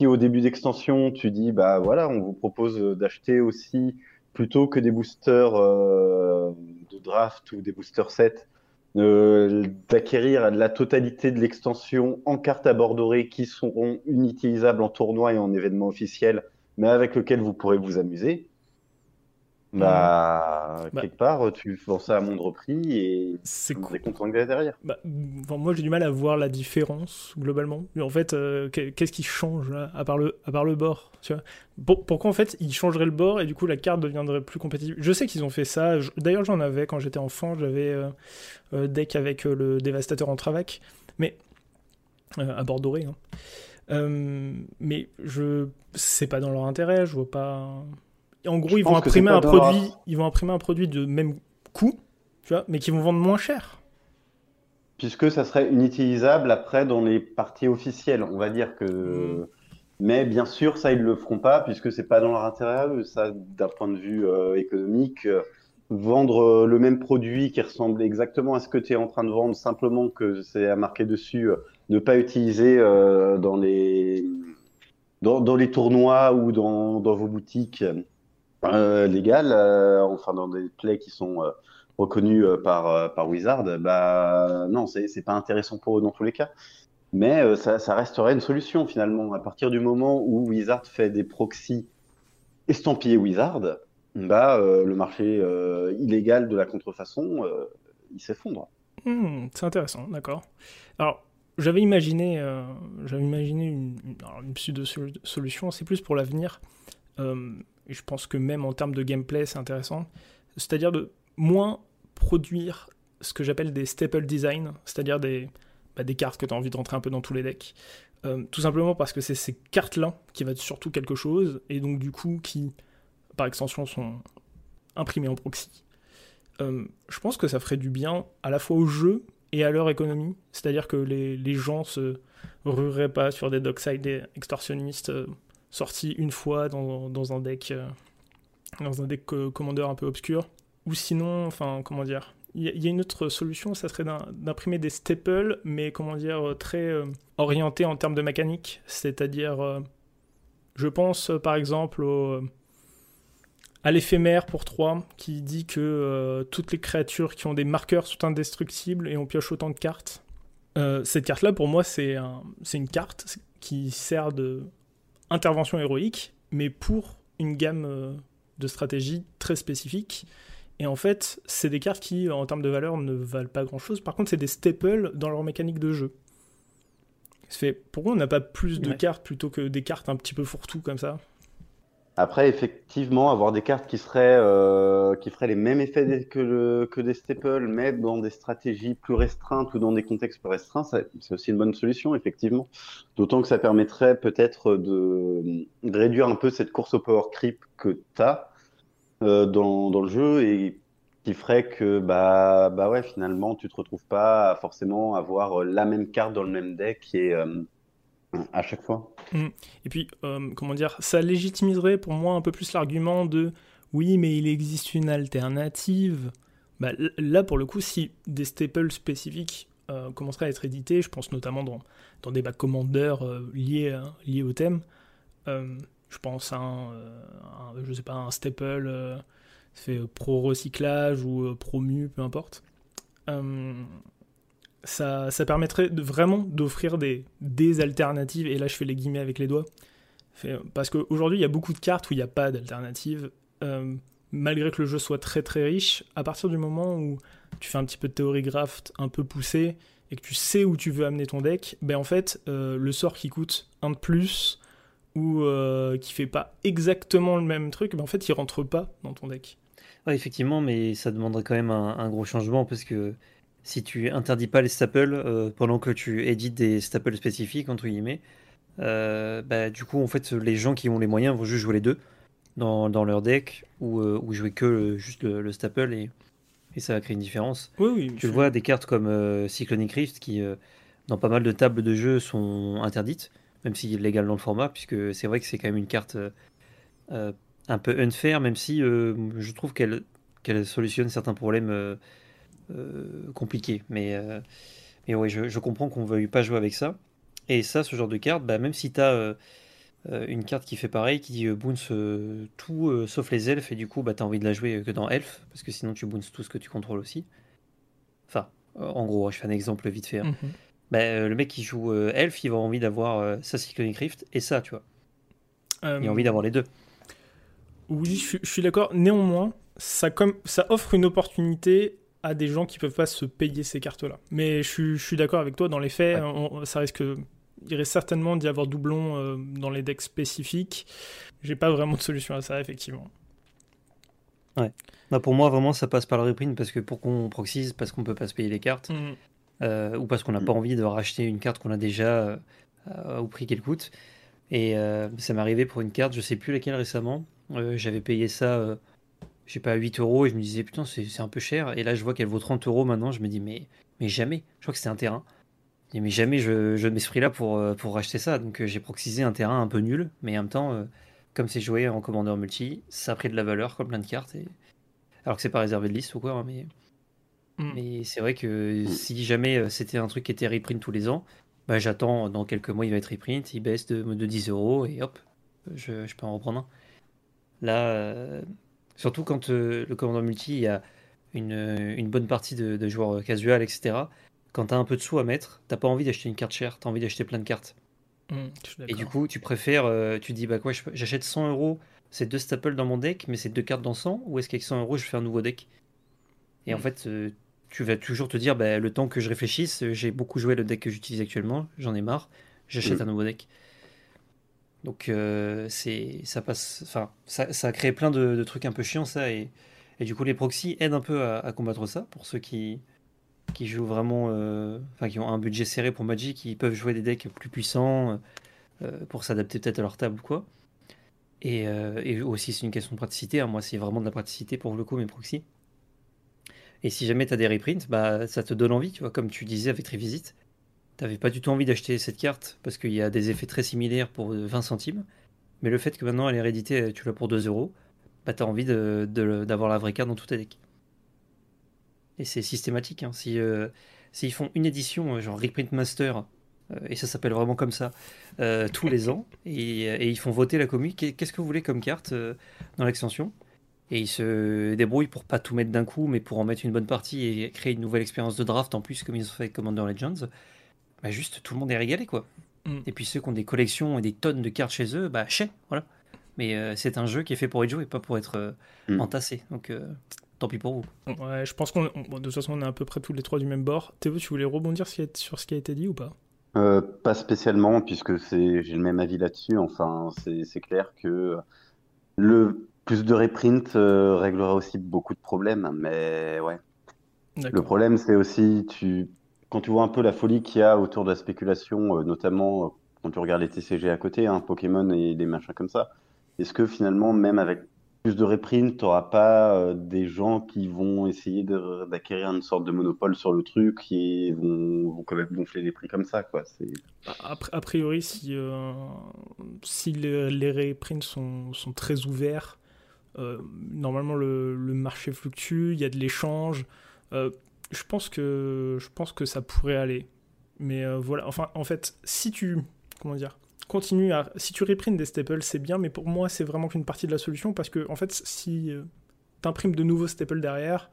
Si au début d'extension, tu dis, bah voilà, on vous propose d'acheter aussi, plutôt que des boosters euh, de draft ou des boosters 7, euh, d'acquérir la totalité de l'extension en cartes à bord qui seront inutilisables en tournoi et en événement officiel mais avec lequel vous pourrez vous amuser, bah, Bah. quelque part, tu ça à moindre prix et c'est tu cool. content que derrière. Bah, enfin, moi, j'ai du mal à voir la différence globalement. En fait, euh, qu'est- qu'est-ce qui change là, à part le, à part le bord tu vois? Pour- Pourquoi en fait ils changeraient le bord et du coup la carte deviendrait plus compétitive? Je sais qu'ils ont fait ça. D'ailleurs, j'en avais quand j'étais enfant. J'avais euh, euh, deck avec euh, le dévastateur en Travac, mais à bord doré. hein. Mais je, c'est pas dans leur intérêt. Je vois pas. En gros, Je ils vont imprimer un produit. Ils vont imprimer un produit de même coût, tu vois, mais qui vont vendre moins cher. Puisque ça serait inutilisable après dans les parties officielles, on va dire que. Mm. Mais bien sûr, ça, ils le feront pas, puisque c'est pas dans leur intérêt. Ça, d'un point de vue euh, économique, euh, vendre euh, le même produit qui ressemble exactement à ce que tu es en train de vendre, simplement que c'est à marquer dessus, euh, ne pas utiliser euh, dans les dans, dans les tournois ou dans, dans vos boutiques euh, légales, euh, enfin dans des plays qui sont euh, reconnus euh, par, euh, par Wizard, bah non, c'est pas intéressant pour eux dans tous les cas. Mais euh, ça, resterait une solution finalement. À partir du moment où Wizard fait des proxys estampillés Wizard, bah euh, le marché euh, illégal de la contrefaçon, euh, il s'effondre. Hmm, c'est intéressant, d'accord. Alors, j'avais imaginé, euh, j'avais imaginé une, une pseudo-solution, c'est plus pour l'avenir. Euh, et je pense que même en termes de gameplay, c'est intéressant. C'est-à-dire de moins produire ce que j'appelle des staple design, c'est-à-dire des, bah, des cartes que tu as envie de rentrer un peu dans tous les decks. Euh, tout simplement parce que c'est ces cartes-là qui valent surtout quelque chose, et donc du coup qui, par extension, sont imprimées en proxy. Euh, je pense que ça ferait du bien à la fois au jeu et à leur économie. C'est-à-dire que les, les gens se rueraient pas sur des dockside extorsionnistes sortis une fois dans, dans un deck, euh, dans un deck commandeur un peu obscur. Ou sinon, enfin, comment dire, il y, a- une autre solution, ça serait d'im- d'imprimer des staples, mais comment dire, euh, très euh, orientés en termes de mécanique. C'est-à-dire, euh, je pense par exemple à l'éphémère pour 3 qui dit que toutes les créatures qui ont des marqueurs sont indestructibles et on pioche autant de cartes. Cette carte-là, pour moi, c'est un, c'est une carte qui sert de intervention héroïque, mais pour une gamme euh, de stratégie très spécifique. Et en fait, c'est des cartes qui, en termes de valeur, ne valent pas grand-chose. Par contre, c'est des staples dans leur mécanique de jeu. Fait, pourquoi on n'a pas plus de Ouais. cartes plutôt que des cartes un petit peu fourre-tout comme ça Après, effectivement, avoir des cartes qui seraient, euh, qui feraient les mêmes effets que, le- que des staples, mais dans des stratégies plus restreintes ou dans des contextes plus restreints, c'est aussi une bonne solution, effectivement. D'autant que ça permettrait peut-être de, réduire un peu cette course au power creep que tu as dans, dans le jeu et qui ferait que, bah, bah ouais, finalement, tu te retrouves pas à forcément avoir la même carte dans le même deck et, euh, à chaque fois. Mm. Et puis, euh, comment dire, ça légitimiserait pour moi un peu plus l'argument de oui, mais il existe une alternative. Bah, là, pour le coup, si des staples spécifiques euh, commenceraient à être édités, je pense notamment dans, dans des bacs commandeurs euh, liés, liés au thème, je pense à un, un- je sais pas, un staple fait pro recyclage ou euh, pro mu, peu importe. Ça, ça permettrait vraiment d'offrir des, des alternatives, et là je fais les guillemets avec les doigts, parce qu'aujourd'hui il y a beaucoup de cartes où il n'y a pas d'alternative, Euh, malgré que le jeu soit très très riche, à partir du moment où tu fais un petit peu de théorie graft un peu poussé, et que tu sais où tu veux amener ton deck, ben en fait euh, le sort qui coûte un de plus, ou euh, qui fait pas exactement le même truc, ben en fait il rentre pas dans ton deck. Ouais, effectivement, mais ça demanderait quand même un gros changement parce que si tu interdis pas les staples euh, pendant que tu édites des staples spécifiques, entre guillemets, euh, bah, du coup, en fait, les gens qui ont les moyens vont juste jouer les deux dans, dans leur deck ou, euh, ou jouer que le- juste le, le staple et, et ça va créer une différence. Oui, oui. Tu vois, des cartes comme Cyclonic Rift qui, dans pas mal de tables de jeu, sont interdites, même si légales dans le format, puisque c'est vrai que c'est quand même une carte un peu unfair, même si je trouve qu'elle qu'elle solutionne certains problèmes euh, euh, compliqués. Mais, euh, mais ouais, je, je comprends qu'on ne veuille pas jouer avec ça. Et ça, ce genre de carte, bah, même si tu as une carte qui fait pareil, qui dit euh, bounce euh, tout euh, sauf les elfes, et du coup, bah, tu as envie de la jouer que dans elfes, parce que sinon tu bounces tout ce que tu contrôles aussi. Enfin, euh, en gros, je fais un exemple vite fait. hein. Mhm. Bah, euh, le mec qui joue euh, elfe, il va avoir envie d'avoir euh, sa Cyclonic Rift et ça, tu vois. Euh, Il a envie d'avoir les deux. Oui, je, suis- je suis d'accord. Néanmoins, ça, comme, ça offre une opportunité à des gens qui peuvent pas se payer ces cartes-là. Mais je, suis- je suis d'accord avec toi. Dans les faits, Ouais. on- ça risque, il risque certainement d'y avoir doublon euh, dans les decks spécifiques. J'ai pas vraiment de solution à ça, effectivement. Bah, pour moi, vraiment, ça passe par le reprint parce que pour qu'on proxise, parce qu'on peut pas se payer les cartes, Mm. euh, ou parce qu'on n'a pas envie de racheter une carte qu'on a déjà euh, euh, au prix qu'elle coûte. Et euh, ça m'est arrivé pour une carte, je sais plus laquelle récemment. euh, J'avais payé ça, euh, je sais pas, 8 euros et je me disais putain, c'est c'est un peu cher. Et là, je vois qu'elle vaut 30 euros maintenant. Je me dis, mais, mais jamais. Je crois que c'était un terrain. Dis, mais jamais je, je mets ce prix-là pour, euh, pour racheter ça. Donc euh, j'ai proxisé un terrain un peu nul, mais en même temps, euh, comme c'est joué en commandeur multi, ça a pris de la valeur comme plein de cartes. Et... Alors que c'est pas réservé de liste ou quoi, hein, mais. Mm. Mais c'est vrai que si jamais c'était un truc qui était reprint tous les ans, bah, j'attends dans quelques mois il va être reprint, il baisse de, de 10 euros et hop, je, je peux en reprendre un. Là, surtout quand euh, le commandant multi, il y a une, une bonne partie de, de joueurs casual, etc. Quand t'as un peu de sous à mettre, t'as pas envie d'acheter une carte chère, t'as envie d'acheter plein de cartes. Mm, suis Et du coup, tu préfères, euh, tu dis, bah quoi, j'achète 100 euros, c'est deux staples dans mon deck, mais c'est deux cartes dans 100, ou est-ce qu'avec 100 euros, je fais un nouveau deck? Et en Mm. fait, euh, tu vas toujours te dire, bah, le temps que je réfléchisse, euh, j'ai beaucoup joué le deck que j'utilise actuellement, j'en ai marre, j'achète Mm. un nouveau deck. Donc, euh, c'est, ça passe, enfin, ça, créé plein de, trucs un peu chiants, ça, et, du coup, les proxys aident un peu à, combattre ça, pour ceux qui, qui jouent vraiment, euh, enfin, qui ont un budget serré pour Magic, qui peuvent jouer des decks plus puissants, euh, pour s'adapter peut-être à leur table ou quoi. Et, et aussi, c'est une question de praticité. hein. Moi, c'est vraiment de la praticité pour le coup, mes proxys. Et si jamais tu as des reprints, bah, ça te donne envie, tu vois, comme tu disais avec Revisit. T'avais pas du tout envie d'acheter cette carte parce qu'il y a des effets très similaires pour euh, 20 centimes. Mais le fait que maintenant elle est rééditée, tu l'as pour 2 euros, bah t'as envie de- de- d'avoir la vraie carte dans tout tes decks. Et c'est systématique. hein. Si, euh, s'ils font une édition, euh, genre Reprint Master, euh, et ça s'appelle vraiment comme ça, euh, tous les ans, [laughs] et, et ils font voter la commu, qu'est- qu'est-ce que vous voulez comme carte euh, dans l'extension? Et ils se débrouillent pour pas tout mettre d'un coup, mais pour en mettre une bonne partie et créer une nouvelle expérience de draft en plus, comme ils ont fait avec Commander Legends. Bah juste, tout le monde est régalé, quoi. Mm. Et puis ceux qui ont des collections et des tonnes de cartes chez eux, bah chais, voilà. Mais euh, c'est un jeu qui est fait pour être joué, pas pour être euh, Mm. entassé. Donc euh, tant pis pour vous. Ouais, je pense qu'on, de toute façon, on est à peu près tous les trois du même bord. Théo, tu voulais rebondir sur ce qui a- été dit ou pas? Euh, pas spécialement, puisque c'est, j'ai le même avis là-dessus. Enfin, c'est, c'est clair que Le plus de reprint euh, réglera aussi beaucoup de problèmes, mais ouais. Le problème, c'est aussi, tu, quand tu vois un peu la folie qu'il y a autour de la spéculation, euh, notamment euh, quand tu regardes les TCG à côté, hein, Pokémon et des machins comme ça, est-ce que finalement, même avec plus de reprint, tu n'auras pas euh, des gens qui vont essayer d'acquérir une sorte de monopole sur le truc et vont, quand même gonfler les prix comme ça, quoi. A, priori, si, les, reprints sont, très ouverts, normalement le, le, marché fluctue, il y a de l'échange. Euh, je pense que je pense que ça pourrait aller. Mais euh, voilà, enfin en fait, si tu comment dire, continue à si tu reprints des staples, c'est bien, mais pour moi, c'est vraiment qu'une partie de la solution parce que en fait, si euh, tu imprimes de nouveaux staples derrière,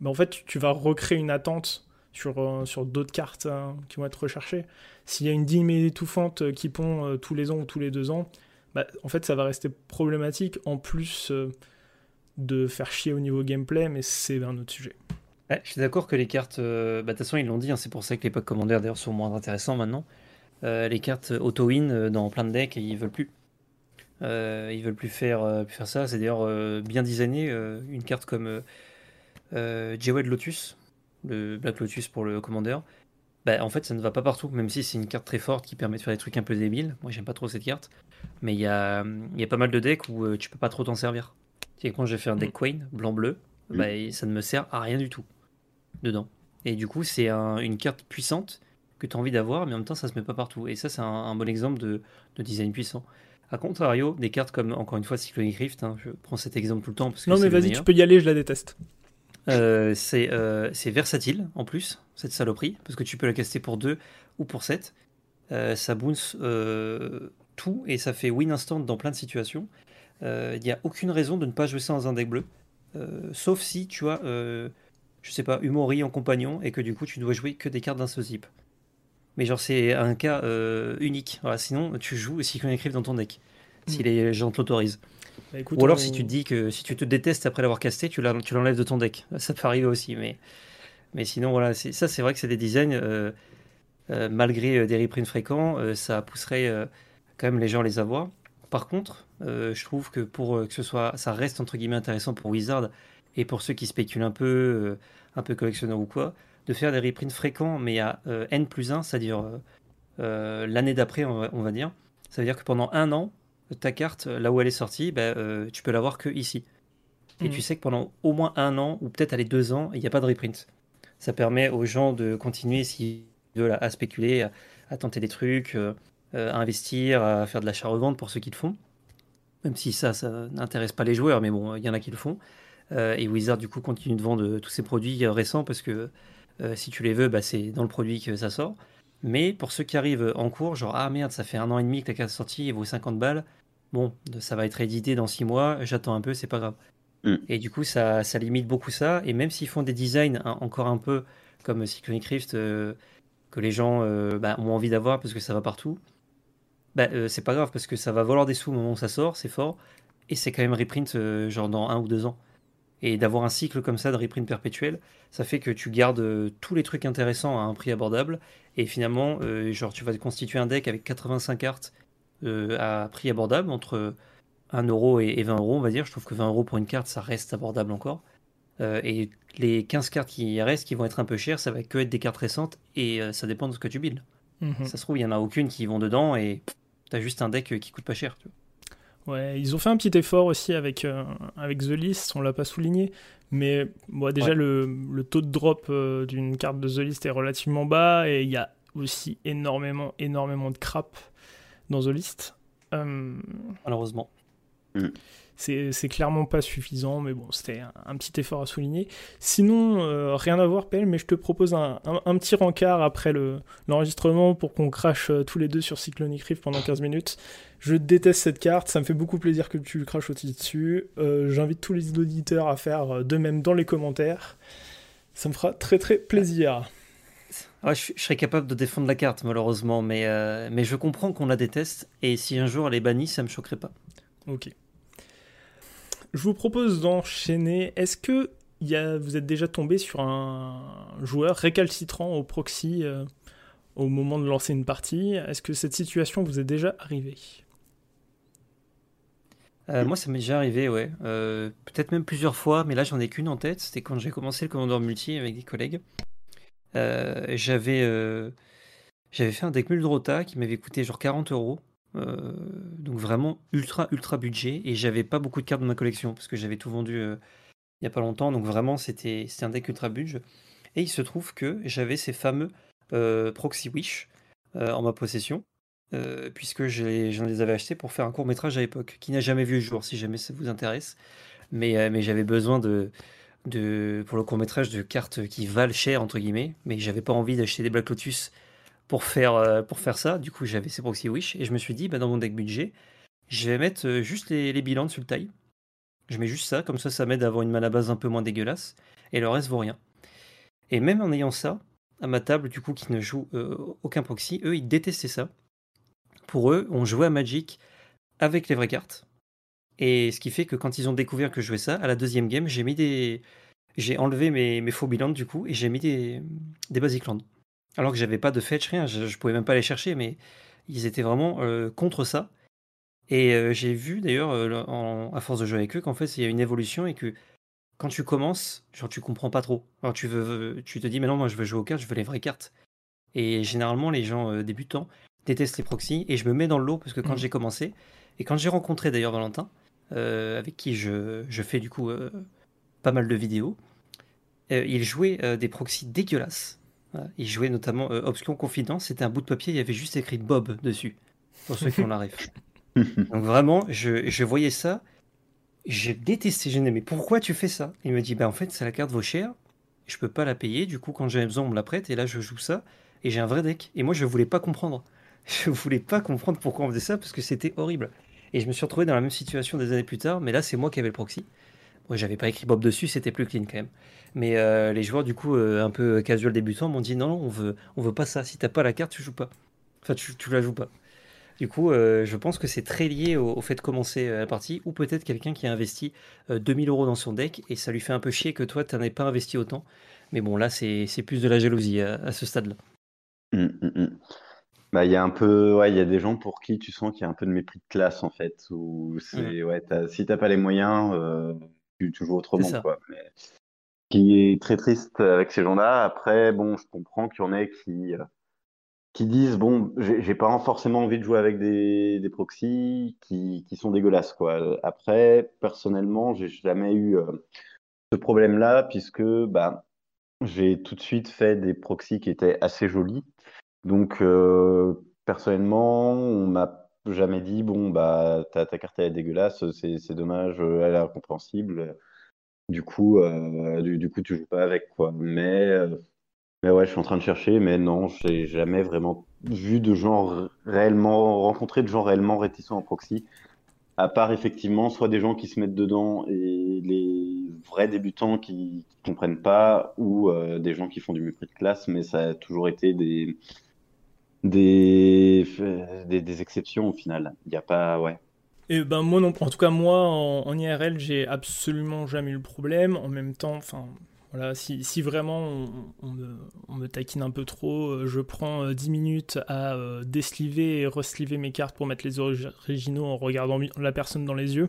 bah, en fait, tu, vas recréer une attente sur, sur d'autres cartes hein, qui vont être recherchées. S'il y a une dîme étouffante qui pond tous les ans ou tous les deux ans, bah, en fait, ça va rester problématique en plus de faire chier au niveau gameplay, mais c'est un autre sujet je suis d'accord que les cartes, euh, bah, de toute façon ils l'ont dit, hein, c'est pour ça que les packs commandeurs d'ailleurs sont moins intéressants maintenant. Euh, les cartes auto-win euh, dans plein de decks, ils veulent plus. ils veulent plus faire, plus faire ça. C'est d'ailleurs bien designé. une carte comme Jewel Lotus, le Black Lotus pour le commandeur, bah, en fait ça ne va pas partout, même si c'est une carte très forte qui permet de faire des trucs un peu débiles. Moi j'aime pas trop cette carte, mais il y a, y a, pas mal de decks où tu peux pas trop t'en servir. quand j'ai fait un deck mm. Queen blanc-bleu, mm. bah, ça ne me sert à rien du tout dedans. Et du coup, c'est une carte puissante que tu as envie d'avoir, mais en même temps, ça se met pas partout. Et ça, c'est un, bon exemple de, design puissant. A contrario, des cartes comme, encore une fois, Cyclonic Rift, hein, je prends cet exemple tout le temps. Parce que non, mais vas-y, tu peux y aller, je la déteste. Euh, euh, c'est versatile en plus, cette saloperie, parce que tu peux la caster pour 2 ou pour 7. Euh, ça bounce tout et ça fait win instant dans plein de situations. Il n'y a aucune raison de ne pas jouer ça dans un deck bleu. sauf si tu as je sais pas, Humori en compagnon et que du coup tu dois jouer que des cartes d'un seul type. Mais genre c'est un cas euh, unique. Voilà, sinon tu joues si qu'on écrive dans ton deck, si hmm. les gens te l'autorisent. Bah, Ou alors si tu te dis que si tu te détestes après l'avoir casté, tu l'enlèves de ton deck. Ça peut arriver aussi, mais, mais sinon voilà, ça c'est vrai que c'est des designs, euh, euh, malgré des reprints fréquents, ça pousserait quand même les gens à les avoir. Par contre, je trouve que pour que ce soit, ça reste entre guillemets intéressant pour Wizard et pour ceux qui spéculent un peu, euh, un peu collectionneurs ou quoi, de faire des reprints fréquents, mais à euh, N plus 1, c'est-à-dire euh, l'année d'après, on, va dire. Ça veut dire que pendant un an, ta carte, là où elle est sortie, bah, tu peux l'avoir que ici. Et tu mmh. sais que pendant au moins un an, ou peut-être aller deux ans, il n'y a pas de reprint. Ça permet aux gens de continuer, s'ils veulent, à, spéculer, à, tenter des trucs, à investir, à faire de l'achat-revente pour ceux qui le font. Même si ça, ça n'intéresse pas les joueurs, mais bon, il y en a qui le font. Euh, et Wizard, du coup, continue de vendre tous ces produits euh, récents parce que euh, si tu les veux, bah, c'est dans le produit que ça sort. Mais pour ceux qui arrivent en cours, genre ah merde, ça fait un an et demi que la carte est sortie, il vaut 50 balles. Bon, ça va être édité dans 6 mois, j'attends un peu, c'est pas grave. Mm. Et du coup, ça, ça, limite beaucoup ça. Et même s'ils font des designs hein, encore un peu comme Cyclonic Rift, que les gens bah, ont envie d'avoir parce que ça va partout, bah, c'est pas grave parce que ça va valoir des sous au moment où ça sort, c'est fort. Et c'est quand même reprint genre dans un ou deux ans. Et d'avoir un cycle comme ça de reprint perpétuel, ça fait que tu gardes euh, tous les trucs intéressants à un prix abordable. Et finalement, euh, genre, tu vas constituer un deck avec 85 cartes euh, à prix abordable, entre 1 euro et 20 euros, on va dire. Je trouve que 20 euros pour une carte, ça reste abordable encore. et les 15 cartes qui restent, qui vont être un peu chères, ça va que être des cartes récentes et ça dépend de ce que tu builds. Mhm. Ça se trouve, il n'y en a aucune qui vont dedans et tu as juste un deck qui coûte pas cher. Tu vois. Ouais, ils ont fait un petit effort aussi avec, euh, avec The List, on l'a pas souligné, mais bon, déjà le, le, taux de drop euh, d'une carte de The List est relativement bas et il y a aussi énormément, énormément de crap dans The List. Euh, Malheureusement. Mm c'est clairement pas suffisant, mais bon, c'était un, petit effort à souligner. Sinon, euh, rien à voir, Pelle, mais je te propose un, petit rencard après l'enregistrement pour qu'on crache euh, tous les deux sur Cyclonic Rift pendant 15 minutes. Je déteste cette carte, ça me fait beaucoup plaisir que tu craches aussi dessus. Euh, j'invite tous les auditeurs à faire de même dans les commentaires. Ça me fera très très plaisir. Ah, je, serais capable de défendre la carte, malheureusement, mais, mais je comprends qu'on la déteste, et si un jour elle est bannie, ça me choquerait pas. Ok je vous propose d'enchaîner. Est-ce que vous êtes déjà tombé sur un joueur récalcitrant au proxy euh, au moment de lancer une partie? Est-ce que cette situation vous est déjà arrivée? Euh, moi, ça m'est déjà arrivé, ouais. Euh, peut-être même plusieurs fois, mais là, j'en ai qu'une en tête. C'était quand j'ai commencé le Commandeur Multi avec des collègues. J'avais j'avais fait un deck Muldrota qui m'avait coûté genre 40 euros. Donc vraiment ultra, ultra budget. Et j'avais pas beaucoup de cartes dans ma collection parce que j'avais tout vendu il y a pas longtemps. Donc vraiment, c'était un deck ultra budget. Et il se trouve que j'avais ces fameux Proxy Wish en ma possession. Euh, puisque j'en les avais achetés pour faire un court métrage à l'époque, qui n'a jamais vu le jour, si jamais ça vous intéresse. Mais, euh, mais j'avais besoin de, de, pour le court métrage de cartes qui valent cher, entre guillemets, mais j'avais pas envie d'acheter des Black Lotus pour faire, euh, pour faire ça. Du coup, j'avais ces Proxy Wish, et je me suis dit, bah, dans mon deck budget, je vais mettre juste les, les bilans de taille Je mets juste ça, comme ça, ça m'aide à avoir une mana base un peu moins dégueulasse, et le reste vaut rien. Et même en ayant ça, à ma table, du coup, qui ne joue aucun proxy, eux, ils détestaient ça pour eux, on jouait à Magic avec les vraies cartes. Et ce qui fait que quand ils ont découvert que je jouais ça, à la deuxième game, j'ai mis des. J'ai enlevé mes, mes faux bilans du coup et j'ai mis des, des Basic Land. Alors que j'avais pas de fetch, rien, je, je, pouvais même pas les chercher, mais ils étaient vraiment euh, contre ça. Et euh, j'ai vu d'ailleurs, euh, à force de jouer avec eux, qu'en fait il y a une évolution et que quand tu commences, genre tu comprends pas trop. Alors tu, veux, tu te dis, mais non, moi je veux jouer aux cartes, je veux les vraies cartes. Et généralement, les gens débutants, déteste les proxys et je me mets dans le lot parce que quand mm. j'ai commencé et quand j'ai rencontré d'ailleurs Valentin, euh, avec qui je, je, fais du coup euh, pas mal de vidéos, euh, il jouait des proxys dégueulasses. Il jouait notamment Obscure Confidence, c'était un bout de papier, il y avait juste écrit Bob dessus, pour ceux qui ont la ref. [laughs] Donc vraiment, je, je voyais ça, j'ai détesté, je mais pourquoi tu fais ça? Il me dit, bah en fait, ça la carte vaut cher, je peux pas la payer, du coup quand j'ai besoin on me la prête, et là je joue ça, et j'ai un vrai deck. Et moi je voulais pas comprendre. [laughs] je voulais pas comprendre pourquoi on faisait ça parce que c'était horrible. Et je me suis retrouvé dans la même situation des années plus tard, mais là c'est moi qui avais le proxy. Moi j'avais pas écrit Bob dessus, c'était plus clean quand même. Mais euh, les joueurs du coup euh, un peu casual débutants m'ont dit non, non, on veut, on veut pas ça. Si t'as pas la carte, tu joues pas. Enfin, tu, tu la joues pas. Du coup, euh, je pense que c'est très lié au, fait de commencer la partie, ou peut-être quelqu'un qui a investi 2000 euros dans son deck et ça lui fait un peu chier que toi, tu n'en aies pas investi autant. Mais bon, là, c'est plus de la jalousie à, ce stade-là. Mmh, mmh, mmh. Bah, il y a un peu, ouais, il y a des gens pour qui tu sens qu'il y a un peu de mépris de classe en fait, c'est, ouais, si t'as pas les moyens, tu, tu, joues autrement, quoi. Mais, qui est très triste avec ces gens-là. Après, bon, je comprends qu'il y en ait qui, euh, qui disent, bon, j'ai, pas forcément envie de jouer avec des, des proxys qui, qui sont dégueulasses, quoi. Après, personnellement, j'ai jamais eu euh, ce problème-là, puisque, bah, j'ai tout de suite fait des proxys qui étaient assez jolis. Donc, euh, personnellement, on m'a jamais dit, bon, bah, ta, ta carte elle est dégueulasse, c'est dommage, elle est incompréhensible. Du coup, euh, du, coup, tu joues pas avec, quoi. Mais, euh, mais ouais, je suis en train de chercher, mais non, j'ai jamais vraiment vu de gens réellement, rencontré de gens réellement réticents en proxy. À part effectivement, soit des gens qui se mettent dedans et les vrais débutants qui, qui comprennent pas, ou des gens qui font du mépris de classe, mais ça a toujours été des, des, des, exceptions au final. Il n'y a pas, ouais. Et ben moi non, en tout cas moi en, IRL j'ai absolument jamais eu le problème. En même temps, enfin voilà, si, si vraiment on, me, taquine un peu trop, euh, je prends 10 euh, minutes à euh, désliver et resliver mes cartes pour mettre les originaux en regardant la personne dans les yeux.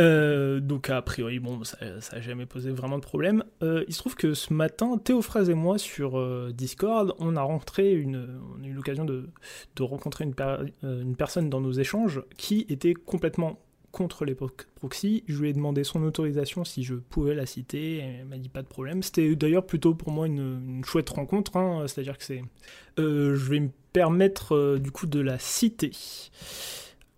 Euh, donc a priori, bon, ça n'a jamais posé vraiment de problème. Euh, il se trouve que ce matin, Théophraise et moi sur euh, Discord, on a rentré une, on a eu l'occasion de, de, rencontrer une, une, personne dans nos échanges qui était complètement contre les proxys. Je lui ai demandé son autorisation si je pouvais la citer, et elle m'a dit pas de problème. C'était d'ailleurs plutôt pour moi une, une chouette rencontre, hein, c'est-à-dire que c'est... je vais me permettre du coup de la citer.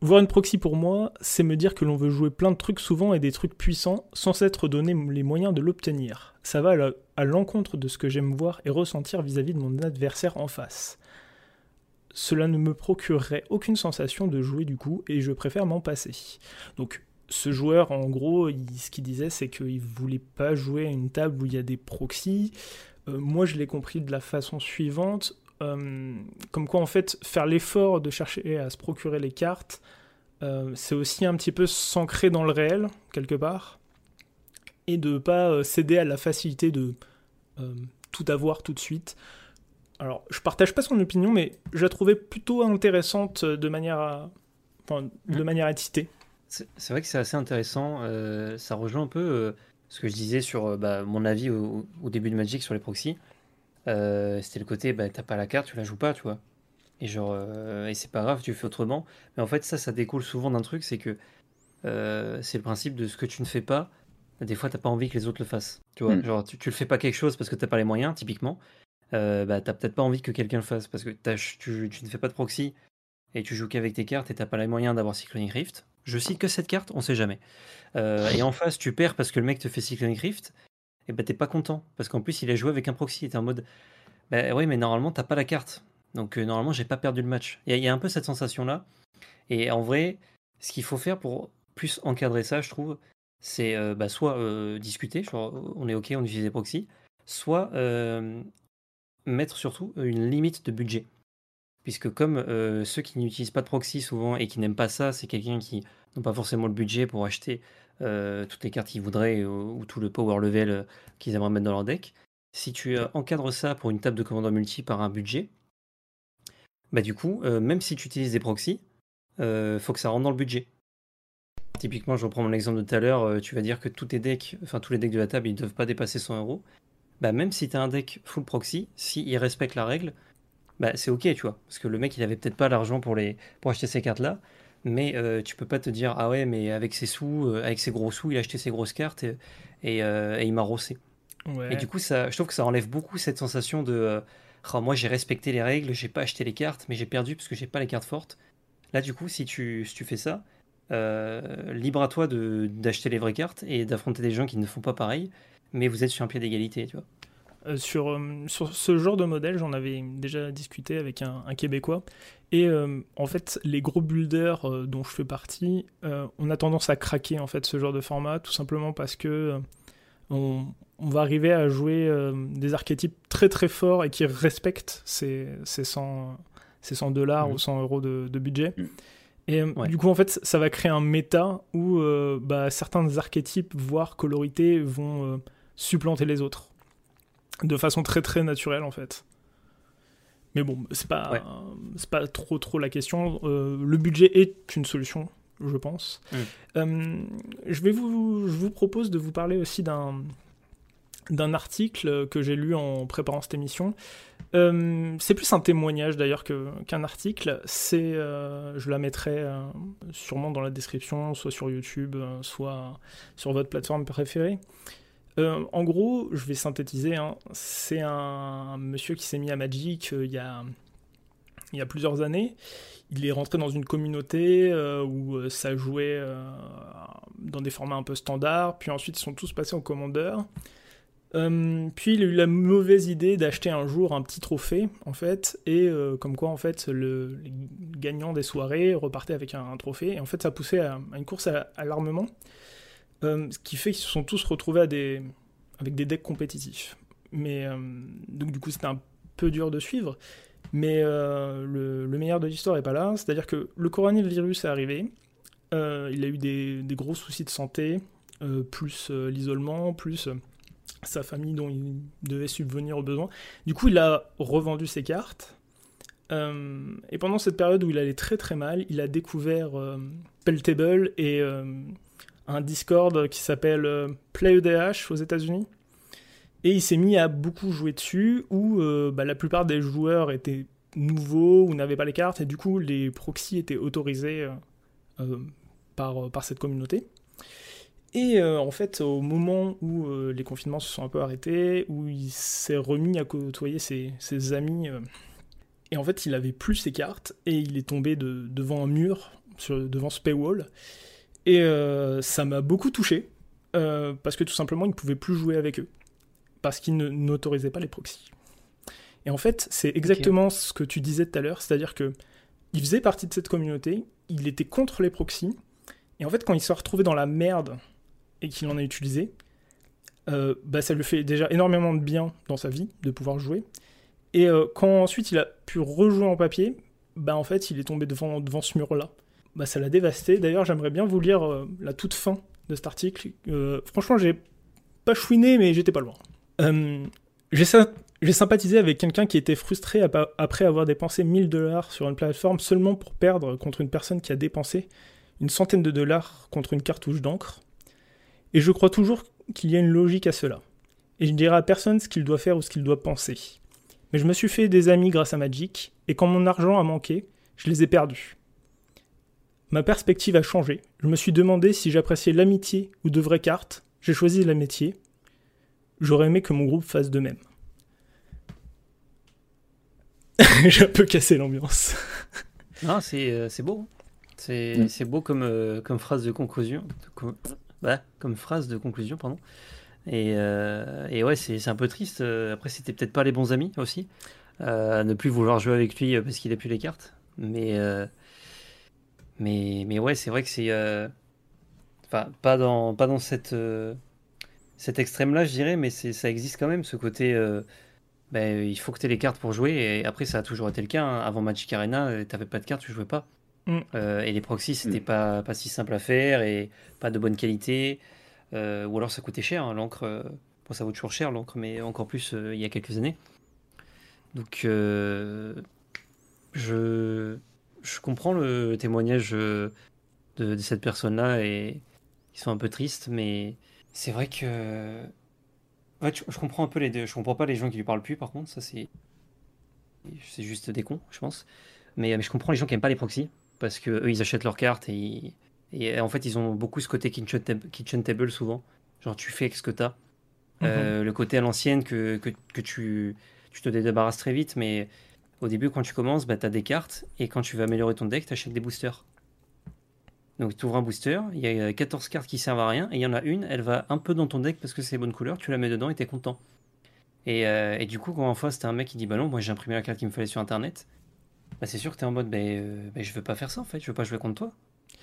Voir une proxy pour moi, c'est me dire que l'on veut jouer plein de trucs souvent et des trucs puissants sans s'être donné les moyens de l'obtenir. Ça va à l'encontre de ce que j'aime voir et ressentir vis-à-vis de mon adversaire en face. Cela ne me procurerait aucune sensation de jouer du coup et je préfère m'en passer. Donc ce joueur, en gros, ce qu'il disait, c'est qu'il voulait pas jouer à une table où il y a des proxys. Euh, moi, je l'ai compris de la façon suivante. Euh, comme quoi en fait faire l'effort de chercher à se procurer les cartes, euh, c'est aussi un petit peu s'ancrer dans le réel quelque part et de pas euh, céder à la facilité de tout avoir tout de suite. Alors je partage pas son opinion, mais je la trouvais plutôt intéressante de manière à, enfin, de mmh. manière à C'est vrai que c'est assez intéressant. ça rejoint un peu ce que je disais sur bah, mon avis au, début de Magic sur les proxys. C'était le côté, bah, t'as pas la carte, tu la joues pas, tu vois. Et genre, et c'est pas grave, tu fais autrement. Mais en fait, ça, ça découle souvent d'un truc, c'est que c'est le principe de ce que tu ne fais pas. Des fois, t'as pas envie que les autres le fassent. Tu vois, mm. genre, tu, tu, le fais pas quelque chose parce que t'as pas les moyens, typiquement. bah, t'as peut-être pas envie que quelqu'un le fasse parce que tu, tu, ne fais pas de proxy et tu joues qu'avec tes cartes et t'as pas les moyens d'avoir Cyclonic Rift. Je cite que cette carte, on sait jamais. Euh, et en face, tu perds parce que le mec te fait Cyclonic Rift, et bah t'es pas content. Parce qu'en plus, il a joué avec un proxy, t'es en mode. Bah oui, mais normalement, t'as pas la carte. Donc euh, normalement, j'ai pas perdu le match. Il y, a un peu cette sensation-là. Et en vrai, ce qu'il faut faire pour plus encadrer ça, je trouve, c'est euh, bah, soit discuter, genre on est ok, on utilise des proxys, soit mettre surtout une limite de budget puisque comme euh, ceux qui n'utilisent pas de proxy souvent et qui n'aiment pas ça, c'est quelqu'un qui n'a pas forcément le budget pour acheter euh, toutes les cartes qu'ils voudraient ou, tout le power level euh, qu'ils aimeraient mettre dans leur deck. Si tu encadres ça pour une table de commandant multi par un budget, bah du coup, même si tu utilises des proxys, faut que ça rentre dans le budget. Typiquement, je reprends mon exemple de tout à l'heure, tu vas dire que tous tes decks, enfin tous les decks de la table, ils ne doivent pas dépasser 100 euros. Bah même si tu as un deck full proxy, s'il respecte la règle, bah, c'est ok, tu vois. Parce que le mec, il avait peut-être pas l'argent pour, les... pour acheter ces cartes-là. Mais euh, tu peux pas te dire, ah ouais, mais avec ses sous, euh, avec ses gros sous, il a acheté ses grosses cartes et, euh, il m'a rossé. Et du coup, ça, je trouve que ça enlève beaucoup cette sensation de, oh, moi j'ai respecté les règles, j'ai pas acheté les cartes, mais j'ai perdu parce que j'ai pas les cartes fortes. Là, du coup, si tu, si tu fais ça, libre à toi d'acheter les vraies cartes et d'affronter des gens qui ne font pas pareil, mais vous êtes sur un pied d'égalité, tu vois. Euh, sur, euh, sur ce genre de modèle, j'en avais déjà discuté avec un, Québécois. Et euh, en fait, les gros builders dont je fais partie, on a tendance à craquer en fait ce genre de format, tout simplement parce que on, va arriver à jouer des archétypes très très forts et qui respectent ces, ces 100, ces 100 dollars mmh. ou 100 euros de, budget. Mmh. Et du coup, en fait, ça va créer un méta où bah, certains archétypes, voire colorités, vont supplanter les autres de façon très très naturelle en fait. Mais bon, c'est pas, c'est pas trop trop la question. Euh, le budget est une solution, je pense. Euh, je, vais vous, je vous propose de vous parler aussi d'un, d'un article que j'ai lu en préparant cette émission. Euh, c'est plus un témoignage d'ailleurs que, qu'un article. C'est, je la mettrai sûrement dans la description, soit sur YouTube, soit sur votre plateforme préférée. Euh, en gros, je vais synthétiser, hein. c'est un monsieur qui s'est mis à Magic euh, il, y a, plusieurs années. Il est rentré dans une communauté euh, où ça jouait dans des formats un peu standards, puis ensuite ils sont tous passés en commandeur. puis il a eu la mauvaise idée d'acheter un jour un petit trophée, en fait, et comme quoi, en fait, le, gagnant des soirées repartait avec un, trophée, et en fait, ça poussait à, une course à l'armement. Euh, ce qui fait qu'ils se sont tous retrouvés avec des decks compétitifs. Mais euh, donc du coup c'était un peu dur de suivre. Mais euh, le, meilleur de l'histoire n'est pas là. C'est-à-dire que le coronavirus est arrivé. il a eu des, gros soucis de santé, plus l'isolement, plus sa famille dont il devait subvenir aux besoins. Du coup, il a revendu ses cartes. et pendant cette période où il allait très très mal, il a découvert Peltable et un Discord qui s'appelle euh, PlayEDH aux États-Unis. Et il s'est mis à beaucoup jouer dessus, où euh, bah, la plupart des joueurs étaient nouveaux ou n'avaient pas les cartes, et du coup les proxys étaient autorisés euh, par, par cette communauté. Et en fait, au moment où les confinements se sont un peu arrêtés, où il s'est remis à côtoyer ses, ses amis, et en fait, il avait plus ses cartes, et il est tombé de, devant un mur, devant ce paywall, et euh, ça m'a beaucoup touché, euh, parce que tout simplement, il ne pouvait plus jouer avec eux, parce qu'ils n'autorisaient pas les proxys. Et en fait, c'est exactement ce que tu disais tout à l'heure, c'est-à-dire que il faisait partie de cette communauté, il était contre les proxys, et en fait, quand il s'est retrouvé dans la merde et qu'il en a utilisé, euh, bah, ça lui fait déjà énormément de bien dans sa vie de pouvoir jouer. Et quand ensuite il a pu rejouer en papier, bah en fait, il est tombé devant, devant ce mur-là bah, ça l'a dévasté. D'ailleurs, j'aimerais bien vous lire euh, la toute fin de cet article. Euh, franchement, j'ai pas chouiné, mais j'étais pas loin. Euh, j'ai sympathisé avec quelqu'un qui était frustré après avoir dépensé 1000 dollars sur une plateforme seulement pour perdre contre une personne qui a dépensé une centaine de dollars contre une cartouche d'encre. Et je crois toujours qu'il y a une logique à cela. Et je ne dirai à personne ce qu'il doit faire ou ce qu'il doit penser. Mais je me suis fait des amis grâce à Magic, et quand mon argent a manqué, je les ai perdus. Ma perspective a changé. Je me suis demandé si j'appréciais l'amitié ou de vraies cartes. J'ai choisi l'amitié. J'aurais aimé que mon groupe fasse de même. [laughs] J'ai un peu cassé l'ambiance. Non, c'est euh, c'est beau. C'est Mm. c'est beau comme, euh, comme phrase de conclusion. Bah, comme phrase de conclusion, pardon. Et, euh, et ouais, c'est c'est un peu triste. Après, c'était peut-être pas les bons amis aussi. Euh, ne plus vouloir jouer avec lui parce qu'il a plus les cartes. Mais, euh, mais, mais ouais, c'est vrai que c'est. euh, Enfin, pas dans, pas dans cette, euh, cet extrême-là, je dirais, mais c'est- ça existe quand même, ce côté. euh, ben, il faut que tu aies les cartes pour jouer. Et après, ça a toujours été le cas. hein. Avant Magic Arena, t'avais pas de cartes, tu jouais pas. Mm. Euh, et les proxys, c'était Mm. pas, pas si simple à faire et pas de bonne qualité. Euh, ou alors ça coûtait cher. hein, L'encre, euh, bon, ça vaut toujours cher l'encre, mais encore plus euh, il y a quelques années. Donc, euh, je, je comprends le témoignage euh, de, de cette personne-là et ils sont un peu tristes, mais c'est vrai que. Ouais, je, je comprends un peu les deux. Je comprends pas les gens qui lui parlent plus, par contre, ça c'est. C'est juste des cons, je pense. Mais, mais je comprends les gens qui aiment pas les proxys, parce que eux ils achètent leurs cartes et, ils- et en fait ils ont beaucoup ce côté kitchen table, kitchen table souvent. Genre tu fais avec ce que t'as. Euh, le côté à l'ancienne que, que, que tu, tu te débarrasses très vite, mais au début, quand tu commences, bah, tu as des cartes, et quand tu veux améliorer ton deck, tu achètes des boosters. Donc tu ouvres un booster, il y a 14 cartes qui servent à rien, et il y en a une, elle va un peu dans ton deck parce que c'est les bonnes couleurs, tu la mets dedans et t'es content. Et, euh, du coup, quand en face, t'as un mec qui dit Bah non, moi j'ai imprimé la carte qu'il me fallait sur internet, bah c'est sûr que t'es en mode Bah, euh, bah, je veux pas faire ça en fait, je veux pas jouer contre toi.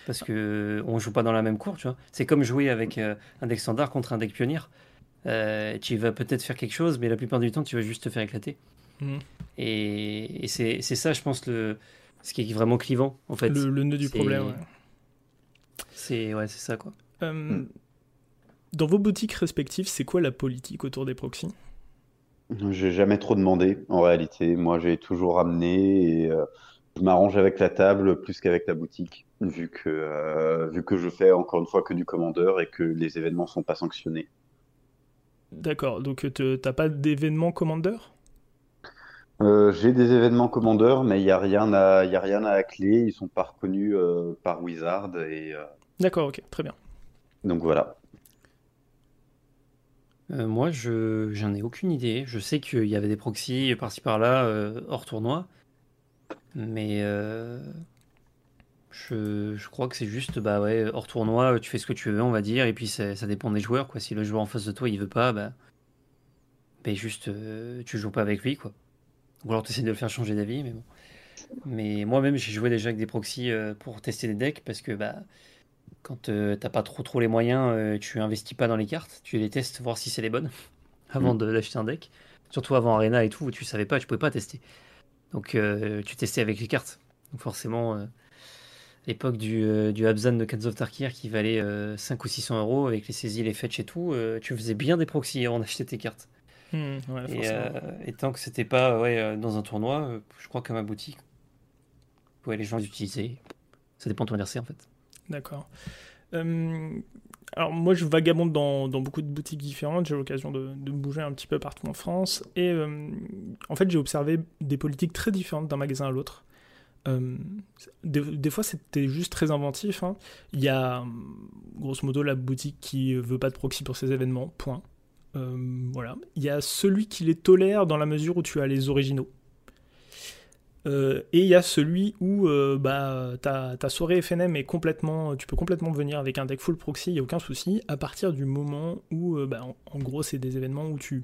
Parce que euh, on joue pas dans la même cour, tu vois. C'est comme jouer avec euh, un deck standard contre un deck pionnier. Euh, tu vas peut-être faire quelque chose, mais la plupart du temps, tu vas juste te faire éclater. Mhm. Et, et c'est c'est ça, je pense, le, ce qui est vraiment clivant, en fait. Le, le nœud du c'est- problème. ouais. C'est ouais, c'est ça, quoi. Euh, Hmm. Dans vos boutiques respectives, c'est quoi la politique autour des proxys? J'ai jamais trop demandé, en réalité. Moi, j'ai toujours amené et euh, je m'arrange avec la table plus qu'avec la boutique, vu que, euh, vu que je fais encore une fois que du commandeur et que les événements sont pas sanctionnés. D'accord, donc te- t'as pas d'événement commander Euh, j'ai des événements commandeurs, mais il n'y a rien à, y a rien à la clé. Ils sont pas reconnus euh, par Wizard et euh, D'accord, ok, très bien. donc voilà. Euh, moi, je j'en ai aucune idée. Je sais qu'il y avait des proxys par-ci par-là, euh, hors tournoi. Mais euh, je, je crois que c'est juste, bah ouais, hors tournoi, tu fais ce que tu veux, on va dire. Et puis ça, ça dépend des joueurs, quoi. Si le joueur en face de toi, il veut pas, bah, bah juste, euh, tu joues pas avec lui, quoi. Ou alors tu essaies de le faire changer d'avis, mais bon. Mais moi-même, j'ai joué déjà avec des proxys euh, pour tester des decks parce que bah, quand euh, t'as pas trop trop les moyens, euh, tu investis pas dans les cartes, tu les testes, voir si c'est les bonnes [laughs] avant Mm. d'acheter un deck. Surtout avant Arena et tout, où tu savais pas, tu pouvais pas tester. Donc euh, tu testais avec les cartes. Donc forcément, euh, l'époque du, euh, du Abzan de Cats of Tarkir qui valait euh, 5 ou 600 euros avec les saisies, les fetch et tout, tu faisais bien des proxys avant d'acheter tes cartes. Hmm, ouais, Et, forcément. euh, et tant que c'était pas ouais, euh, dans un tournoi, euh, je crois qu'à ma boutique, ouais, les gens les utilisaient. Ça dépend de ton adversaire en fait. D'accord. Euh, alors moi je vagabonde dans, dans beaucoup de boutiques différentes, j'ai l'occasion de, de bouger un petit peu partout en France et euh, en fait j'ai observé des politiques très différentes d'un magasin à l'autre. Euh, des, des fois c'était juste très inventif. hein. Il y a grosso modo la boutique qui veut pas de proxy pour ses événements, point. Euh, voilà. Il y a celui qui les tolère dans la mesure où tu as les originaux. Euh, et il y a celui où euh, bah, ta, soirée FNM est complètement. Tu peux complètement venir avec un deck full proxy, il n'y a aucun souci, à partir du moment où, bah, en, gros, c'est des événements où tu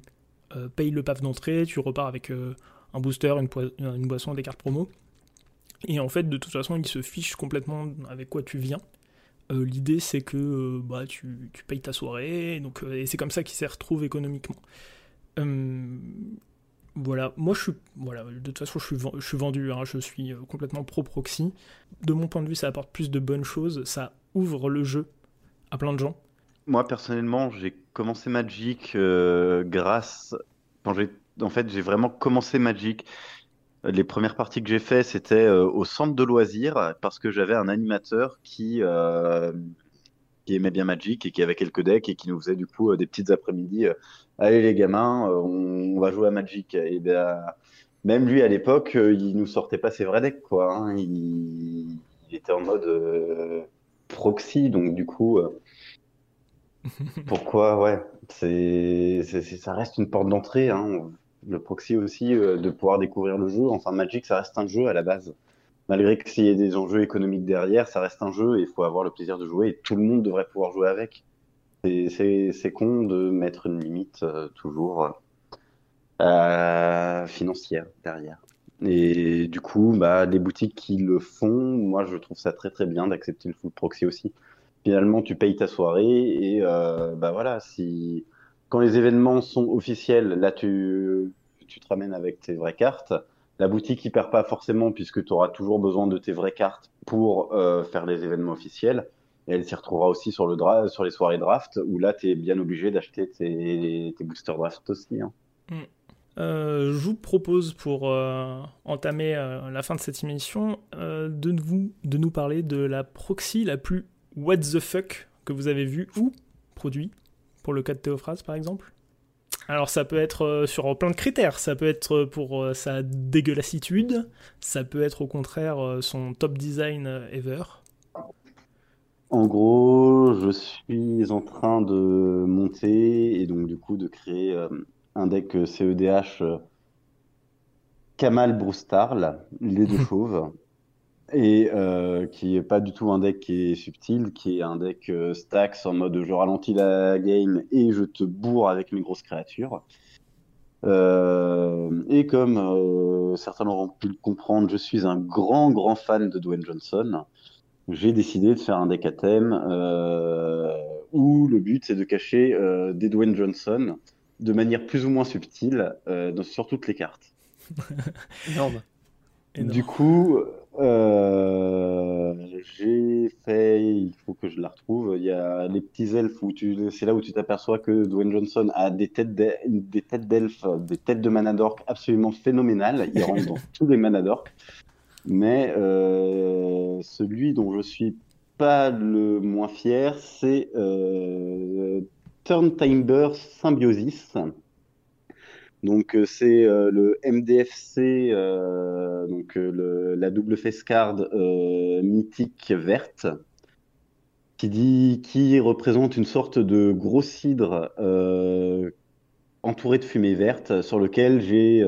payes le paf d'entrée, tu repars avec un booster, une, une boisson, des cartes promo. Et en fait, de toute façon, ils se fichent complètement avec quoi tu viens. Euh, L'idée, c'est que euh, bah, tu, tu payes ta soirée, donc, euh, et c'est comme ça qu'ils s'y retrouvent économiquement. Euh, voilà, moi je suis, voilà, de toute façon je suis, je suis vendu, hein, je suis complètement pro-proxy. De mon point de vue, ça apporte plus de bonnes choses, ça ouvre le jeu à plein de gens. Moi, personnellement, j'ai commencé Magic grâce. Quand j'ai... En fait, j'ai vraiment commencé Magic Les premières parties que j'ai fait, c'était euh, au centre de loisirs parce que j'avais un animateur qui, euh, qui aimait bien Magic et qui avait quelques decks et qui nous faisait du coup euh, des petites après-midi. euh, Allez les gamins, on, on va jouer à Magic. Et ben, même lui à l'époque, il nous sortait pas ses vrais decks quoi. hein. Il, il était en mode euh, proxy, donc du coup, euh, [laughs] pourquoi ouais, c'est- ça reste une porte d'entrée. Hein. Le proxy aussi, euh, de pouvoir découvrir le jeu. Enfin, Magic, ça reste un jeu à la base. Malgré que s'il y ait des enjeux économiques derrière, ça reste un jeu et il faut avoir le plaisir de jouer et tout le monde devrait pouvoir jouer avec. C'est con de mettre une limite euh, toujours euh, financière derrière. Et du coup, bah, les boutiques qui le font, moi je trouve ça très très bien d'accepter le full proxy aussi. Finalement, tu payes ta soirée et bah voilà, si quand les événements sont officiels, là tu, tu te ramènes avec tes vraies cartes. La boutique y perd pas forcément puisque tu auras toujours besoin de tes vraies cartes pour euh, faire les événements officiels. Et elle s'y retrouvera aussi sur, le dra sur les soirées draft où là tu es bien obligé d'acheter tes, boosters draft aussi. hein. Euh, je vous propose pour euh, entamer la fin de cette émission de, vous, de nous parler de la proxy la plus what the fuck que vous avez vue ou produit, pour le cas de Théophras par exemple. Alors ça peut être euh, sur plein de critères, ça peut être pour euh, sa dégueulassitude, ça peut être au contraire euh, son top design euh, ever. En gros, je suis en train de monter et donc du coup de créer euh, un deck euh, CEDH euh, Kamal Broustarl, les deux [laughs] chauves, et euh, qui est pas du tout un deck qui est subtil, qui est un deck euh, stacks en mode je ralentis la game et je te bourre avec mes grosses créatures. Euh, et comme euh, certains l'auront pu le comprendre, je suis un grand grand fan de Dwayne Johnson. J'ai décidé de faire un deck à thème euh, où le but c'est de cacher euh, des Dwayne Johnson de manière plus ou moins subtile euh, dans- sur toutes les cartes. [laughs] Énorme. Énorme. Du coup, euh, j'ai fait, il faut que je la retrouve, il y a les petits elfes où tu, c'est là où tu t'aperçois que Dwayne Johnson a des têtes d'e- des têtes d'elfes, des têtes de Manadork absolument phénoménales. Il rentre dans [laughs] tous les Manadork. Mais euh, celui dont je suis pas le moins fier, c'est euh, Turntimber Symbiosis. Donc euh, c'est euh, le MDFC, euh, donc la double face card mythique verte, qui représente une sorte de gros cidre entouré de fumée verte, sur lequel j'ai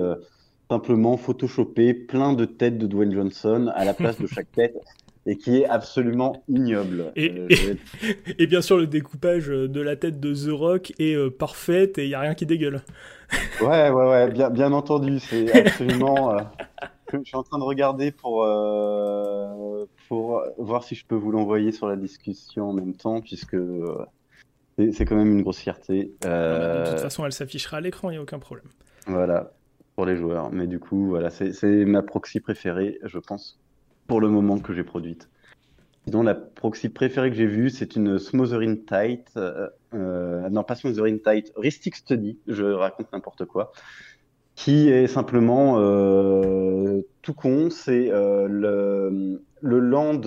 simplement photoshopé plein de têtes de Dwayne Johnson à la place de chaque tête, [laughs] et qui est absolument ignoble. Et- Euh, et- [laughs] Et bien sûr le découpage de la tête de The Rock est euh, parfaite et il n'y a rien qui dégueule. [laughs] Ouais, ouais, ouais, bien, bien entendu, c'est [laughs] absolument. euh, je suis en train de regarder pour, euh, pour voir si je peux vous l'envoyer sur la discussion en même temps, puisque euh, c'est quand même une grosse fierté. De Euh, toute façon elle s'affichera à l'écran, il n'y a aucun problème. voilà, pour les joueurs. Mais du coup, voilà, c'est ma proxy préférée, je pense, pour le moment que j'ai produite. Sinon, la proxy préférée que j'ai vue, c'est une Smothering Tight. euh, euh, non, pas Smothering Tight, Ristic Study, je raconte n'importe quoi. Qui est simplement euh, tout con, c'est le, land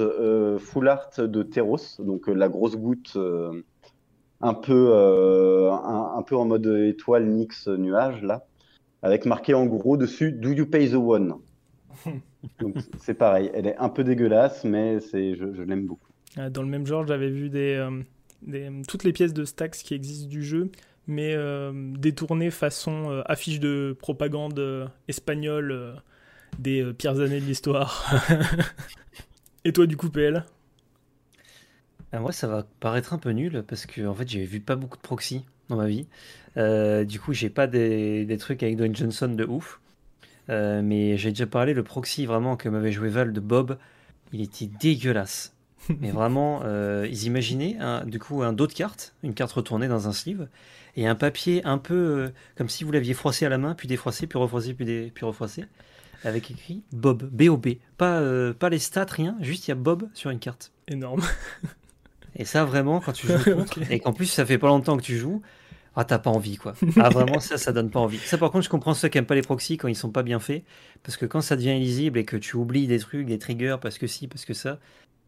full art de Teros, donc la grosse goutte un peu, un, peu en mode étoile Nyx nuage là, avec marqué en gros dessus Do you pay the one? [laughs] C'est pareil, elle est un peu dégueulasse, mais c'est, je, je l'aime beaucoup. Euh, Dans le même genre, j'avais vu des, euh, des- toutes les pièces de Stax qui existent du jeu, mais euh, détournées façon euh, affiche de propagande euh, espagnole euh, des euh, pires années de l'histoire. [laughs] Et toi, du coup, PL Ah, moi, ça va paraître un peu nul parce que en fait, j'ai vu pas beaucoup de proxy dans ma vie. Euh, du coup, j'ai pas des, des trucs avec Dwayne Johnson de ouf. Euh, mais j'ai déjà parlé, le proxy vraiment que m'avait joué Val de Bob, il était dégueulasse. [laughs] Mais vraiment, euh, ils imaginaient un- du coup un dos de carte, une carte retournée dans un sleeve, et un papier un peu euh, comme si vous l'aviez froissé à la main, puis défroissé, puis refroissé, puis, dé- puis refroissé, avec écrit Bob, B-O-B. Pas, pas les stats, rien, juste il y a Bob sur une carte. Énorme. Et ça, vraiment, quand tu joues [laughs] contre, et qu'en plus ça fait pas longtemps que tu joues, Ah, t'as pas envie, quoi. [laughs] Ah, vraiment, ça, ça donne pas envie. Ça, par contre, je comprends ceux qui aiment pas les proxys quand ils sont pas bien faits. Parce que quand ça devient illisible et que tu oublies des trucs, des triggers, parce que si, parce que ça,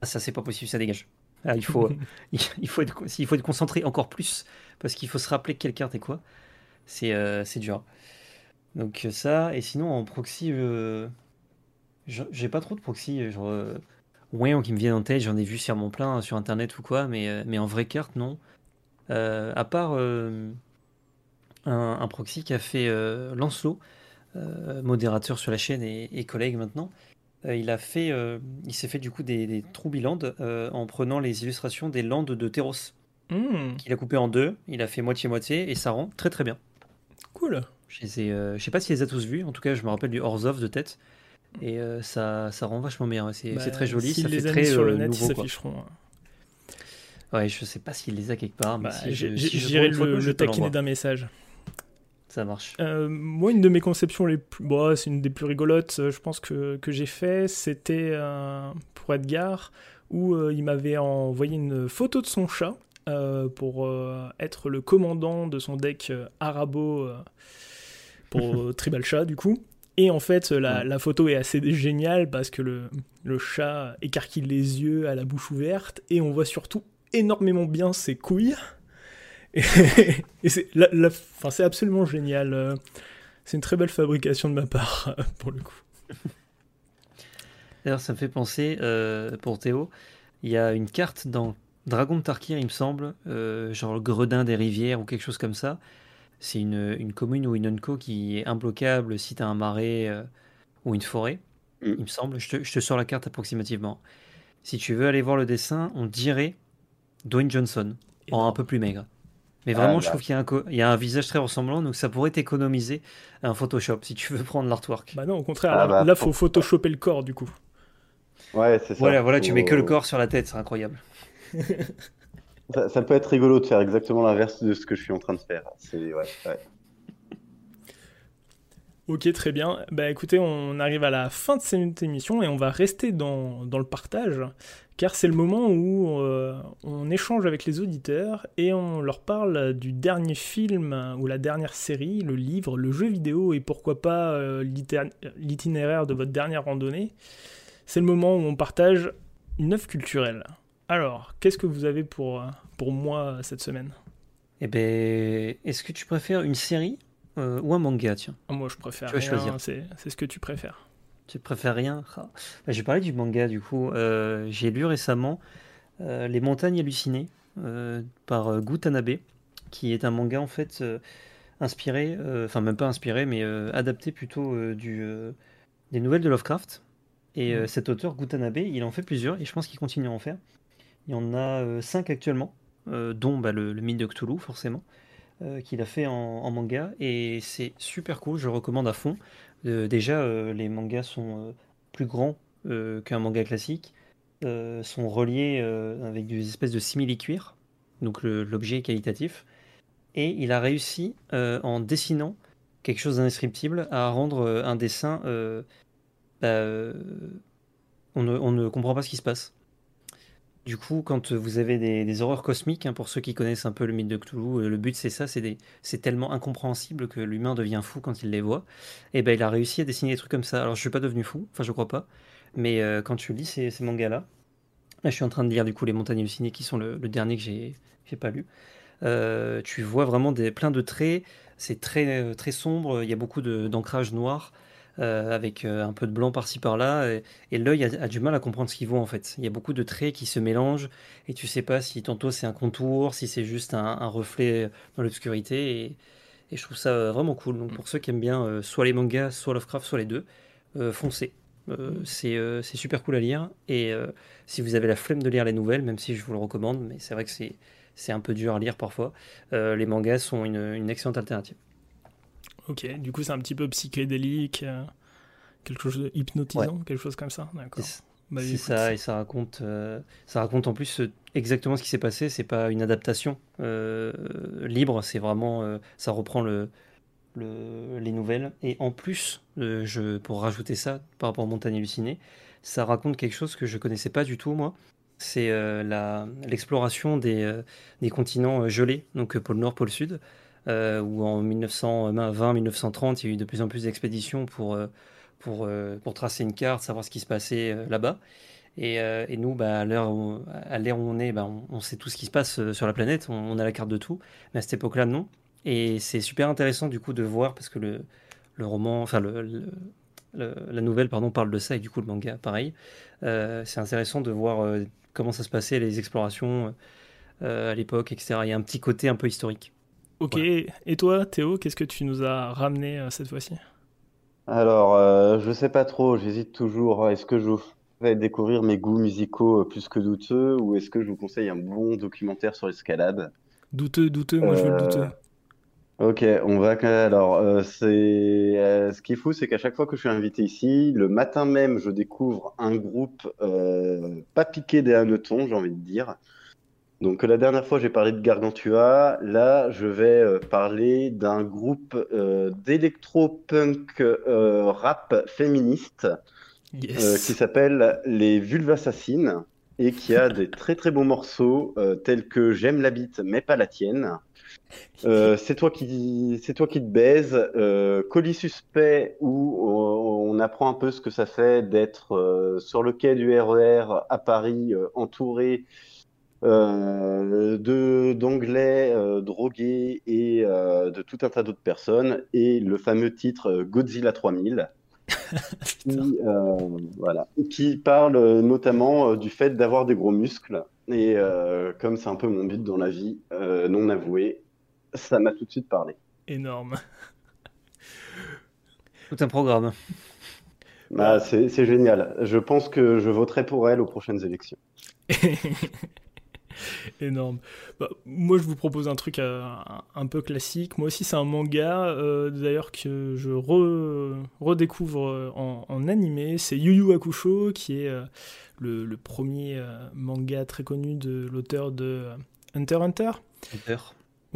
ah, ça, c'est pas possible, ça dégage. Ah, il, faut, [laughs] il, faut être, il faut être concentré encore plus. Parce qu'il faut se rappeler que quelqu'un t'es quoi. C'est euh, c'est dur. Donc, ça, et sinon, en proxy, j'ai pas trop de proxy. Genre, euh, ouais, qui me viennent en tête, j'en ai vu sur mon plein sur internet ou quoi, mais, euh, mais en vraie carte, non. Euh, à part euh, un, proxy qui a fait Lancelot, modérateur sur la chaîne et, collègue maintenant, il a fait, il s'est fait du coup des, des Troubiland en prenant les illustrations des landes de Terros. Mmh. Qu'il a coupé en deux, il a fait moitié-moitié et ça rend très très bien. Cool. Je, sais pas s'il les a tous vus, en tout cas je me rappelle du Orzhov de tête. Et ça, ça rend vachement bien. C'est bah, très joli. Ça les fait très sur le net, nouveau, ils s'afficheront. Ouais, je sais pas s'il les a quelque part. Bah, J'irai le, le taquiner d'un message. Ça marche. Euh, moi, une de mes conceptions les plus. Bon, c'est une des plus rigolotes, euh, je pense, que, que j'ai fait. C'était euh, pour Edgar, où il m'avait envoyé une photo de son chat pour être le commandant de son deck Arabo pour [laughs] Tribal Chat, du coup. Et en fait, la, la, photo est assez géniale parce que le, le chat écarquille les yeux à la bouche ouverte et on voit surtout énormément bien ses couilles. Et, [laughs] c'est c'est absolument génial. C'est une très belle fabrication de ma part, [laughs] pour le coup. D'ailleurs, ça me fait penser, euh, pour Théo, il y a une carte dans Dragon de Tarkir, il me semble, euh, genre le Gredin des rivières ou quelque chose comme ça. C'est une, une, commune ou une unco qui est imbloquable si tu as un marais euh, ou une forêt, mm. il me semble. Je te, je te sors la carte approximativement. Si tu veux aller voir le dessin, on dirait Dwayne Johnson, en un peu plus maigre. Mais vraiment, ah, je bah. trouve qu'il y, a un visage très ressemblant, donc ça pourrait t'économiser un Photoshop si tu veux prendre l'artwork. Bah non, au contraire, ah, là, il bah, faut photoshopper le corps du coup. Ouais, c'est ça. Voilà, voilà, tu mets que le corps sur la tête, c'est incroyable. [laughs] ça, peut être rigolo de faire exactement l'inverse de ce que je suis en train de faire. C'est ouais, ouais. Ok, très bien. Bah écoutez, on arrive à la fin de cette émission et on va rester dans, dans le partage, car c'est le moment où euh, on échange avec les auditeurs et on leur parle du dernier film ou la dernière série, le livre, le jeu vidéo et pourquoi pas euh, l'itinéraire de votre dernière randonnée. C'est le moment où on partage une œuvre culturelle. Alors, qu'est-ce que vous avez pour, pour moi cette semaine? Eh ben, est-ce que tu préfères une série euh, ou un manga, tiens. Ah, moi, je préfère. Tu choisir. C'est ce que tu préfères. Tu préfères rien? Ah. bah, J'ai parlé du manga, du coup. Euh, j'ai lu récemment euh, Les montagnes hallucinées par Gutanabe, qui est un manga en fait inspiré, enfin même pas inspiré, mais adapté plutôt du, des nouvelles de Lovecraft. Et mm. cet auteur, Gutanabe, il en fait plusieurs et je pense qu'il continue à en faire. Il y en a cinq actuellement, dont bah, le, le mythe de Cthulhu, forcément. Euh, qu'il a fait en, manga et c'est super cool, je recommande à fond. Euh, déjà, euh, les mangas sont plus grands qu'un manga classique, sont reliés avec des espèces de simili-cuir, donc l'objet est qualitatif. Et il a réussi, en dessinant quelque chose d'indescriptible, à rendre un dessin. Bah, on ne comprend pas ce qui se passe. Du coup, quand vous avez des, horreurs cosmiques, hein, pour ceux qui connaissent un peu le mythe de Cthulhu, euh, le but c'est ça, c'est tellement incompréhensible que l'humain devient fou quand il les voit. Et ben il a réussi à dessiner des trucs comme ça. Alors je suis pas devenu fou, enfin je crois pas, mais euh, quand tu lis ces, mangas-là, là, je suis en train de lire du coup Les Montagnes Hallucinées qui sont le, dernier que j'ai pas lu. Euh, tu vois vraiment des, plein de traits, c'est très, très sombre, il y a beaucoup d'ancrage noir. Euh, avec euh, un peu de blanc par-ci par-là, et, l'œil a, du mal à comprendre ce qu'il voit en fait. Il y a beaucoup de traits qui se mélangent, et tu sais pas si tantôt c'est un contour, si c'est juste un, reflet dans l'obscurité, et, je trouve ça vraiment cool. Donc pour ceux qui aiment bien euh, soit les mangas, soit Lovecraft, soit les deux, foncez. c'est super cool à lire, et si vous avez la flemme de lire les nouvelles, même si je vous le recommande, mais c'est vrai que c'est un peu dur à lire parfois, les mangas sont une excellente alternative. Ok, du coup c'est un petit peu psychédélique, euh, quelque chose de hypnotisant, quelque chose comme ça. D'accord. Bah, c'est ça, et ça raconte, euh, ça raconte en plus euh, exactement ce qui s'est passé. C'est pas une adaptation libre, c'est vraiment, ça reprend le, le, les nouvelles. Et en plus, je, pour rajouter ça par rapport à Montagne hallucinée, ça raconte quelque chose que je connaissais pas du tout moi. C'est l'exploration des, des continents gelés, donc pôle Nord, pôle Sud. Où en 1920-1930, il y a eu de plus en plus d'expéditions pour, pour, pour tracer une carte, savoir ce qui se passait là-bas. Et, nous, bah, à l'heure où, on est, bah, on, sait tout ce qui se passe sur la planète, on, a la carte de tout. Mais à cette époque-là, non. Et c'est super intéressant du coup de voir, parce que le, le roman, enfin la nouvelle pardon, parle de ça, et du coup le manga, pareil. c'est intéressant de voir comment ça se passait, les explorations à l'époque, etc. Il y a un petit côté un peu historique. Ok, et toi Théo, qu'est-ce que tu nous as ramené cette fois-ci? Alors, euh, je sais pas trop, j'hésite toujours. Est-ce que je vous fais découvrir mes goûts musicaux plus que douteux ou est-ce que je vous conseille un bon documentaire sur l'escalade? Douteux, douteux, moi je veux le douteux. Ok, on va. Alors, euh, c'est euh, ce qui est fou, c'est qu'à chaque fois que je suis invité ici, le matin même, je découvre un groupe euh, pas piqué des hannetons, j'ai envie de dire. Donc, la dernière fois, j'ai parlé de Gargantua. Là, je vais parler d'un groupe d'électro-punk rap féministe qui s'appelle les Vulvassassines et qui a des très très beaux morceaux tels que J'aime la bite, mais pas la tienne. Euh, c'est toi qui c'est toi qui te baise. Euh, colis suspect où on apprend un peu ce que ça fait d'être euh, sur le quai du RER e à Paris, entouré de d'anglais drogués et de tout un tas d'autres personnes. Et le fameux titre Godzilla 3000. [laughs] qui, voilà, qui parle notamment du fait d'avoir des gros muscles. Et comme c'est un peu mon but dans la vie, non avoué, ça m'a tout de suite parlé. Énorme. Tout un programme. Bah, c'est génial. Je pense que je voterai pour elle aux prochaines élections. [laughs] [laughs] Énorme. Bah, moi, je vous propose un truc euh, un, peu classique. Moi aussi, c'est un manga, euh, d'ailleurs, que je redécouvre euh, en, animé. C'est Yu Yu Hakusho, qui est le, premier manga très connu de l'auteur de Hunter Hunter. Hunter.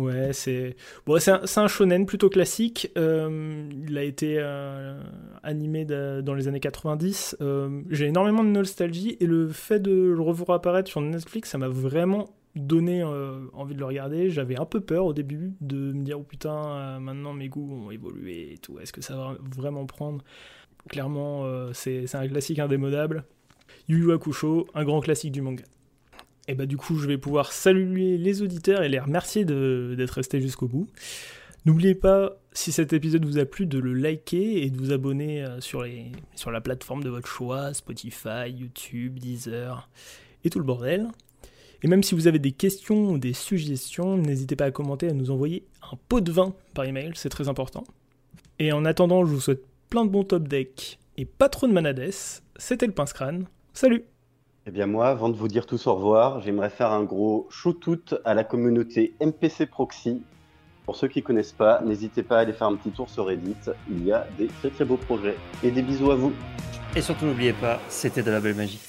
Ouais, c'est bon, c'est un, shonen plutôt classique. Euh, il a été euh, animé dans les années 90. Euh, j'ai énormément de nostalgie et le fait de le revoir apparaître sur Netflix, ça m'a vraiment donné envie de le regarder. J'avais un peu peur au début de me dire oh putain, maintenant mes goûts ont évolué et tout. Est-ce que ça va vraiment prendre? Clairement, c'est un classique indémodable. Yu Yu Hakusho, un grand classique du manga. Et bah du coup, je vais pouvoir saluer les auditeurs et les remercier d'être restés jusqu'au bout. N'oubliez pas, si cet épisode vous a plu, de le liker et de vous abonner euh, sur, la plateforme de votre choix, Spotify, YouTube, Deezer et tout le bordel. Et même si vous avez des questions ou des suggestions, n'hésitez pas à commenter, à nous envoyer un pot de vin par email, c'est très important. Et en attendant, je vous souhaite plein de bons top decks et pas trop de manades. C'était le pince crâne. Salut eh bien moi, avant de vous dire tous au revoir, j'aimerais faire un gros shoot-out à la communauté MPC Proxy. Pour ceux qui ne connaissent pas, n'hésitez pas à aller faire un petit tour sur Reddit, il y a des très très beaux projets. Et des bisous à vous Et surtout n'oubliez pas, c'était de la belle magie.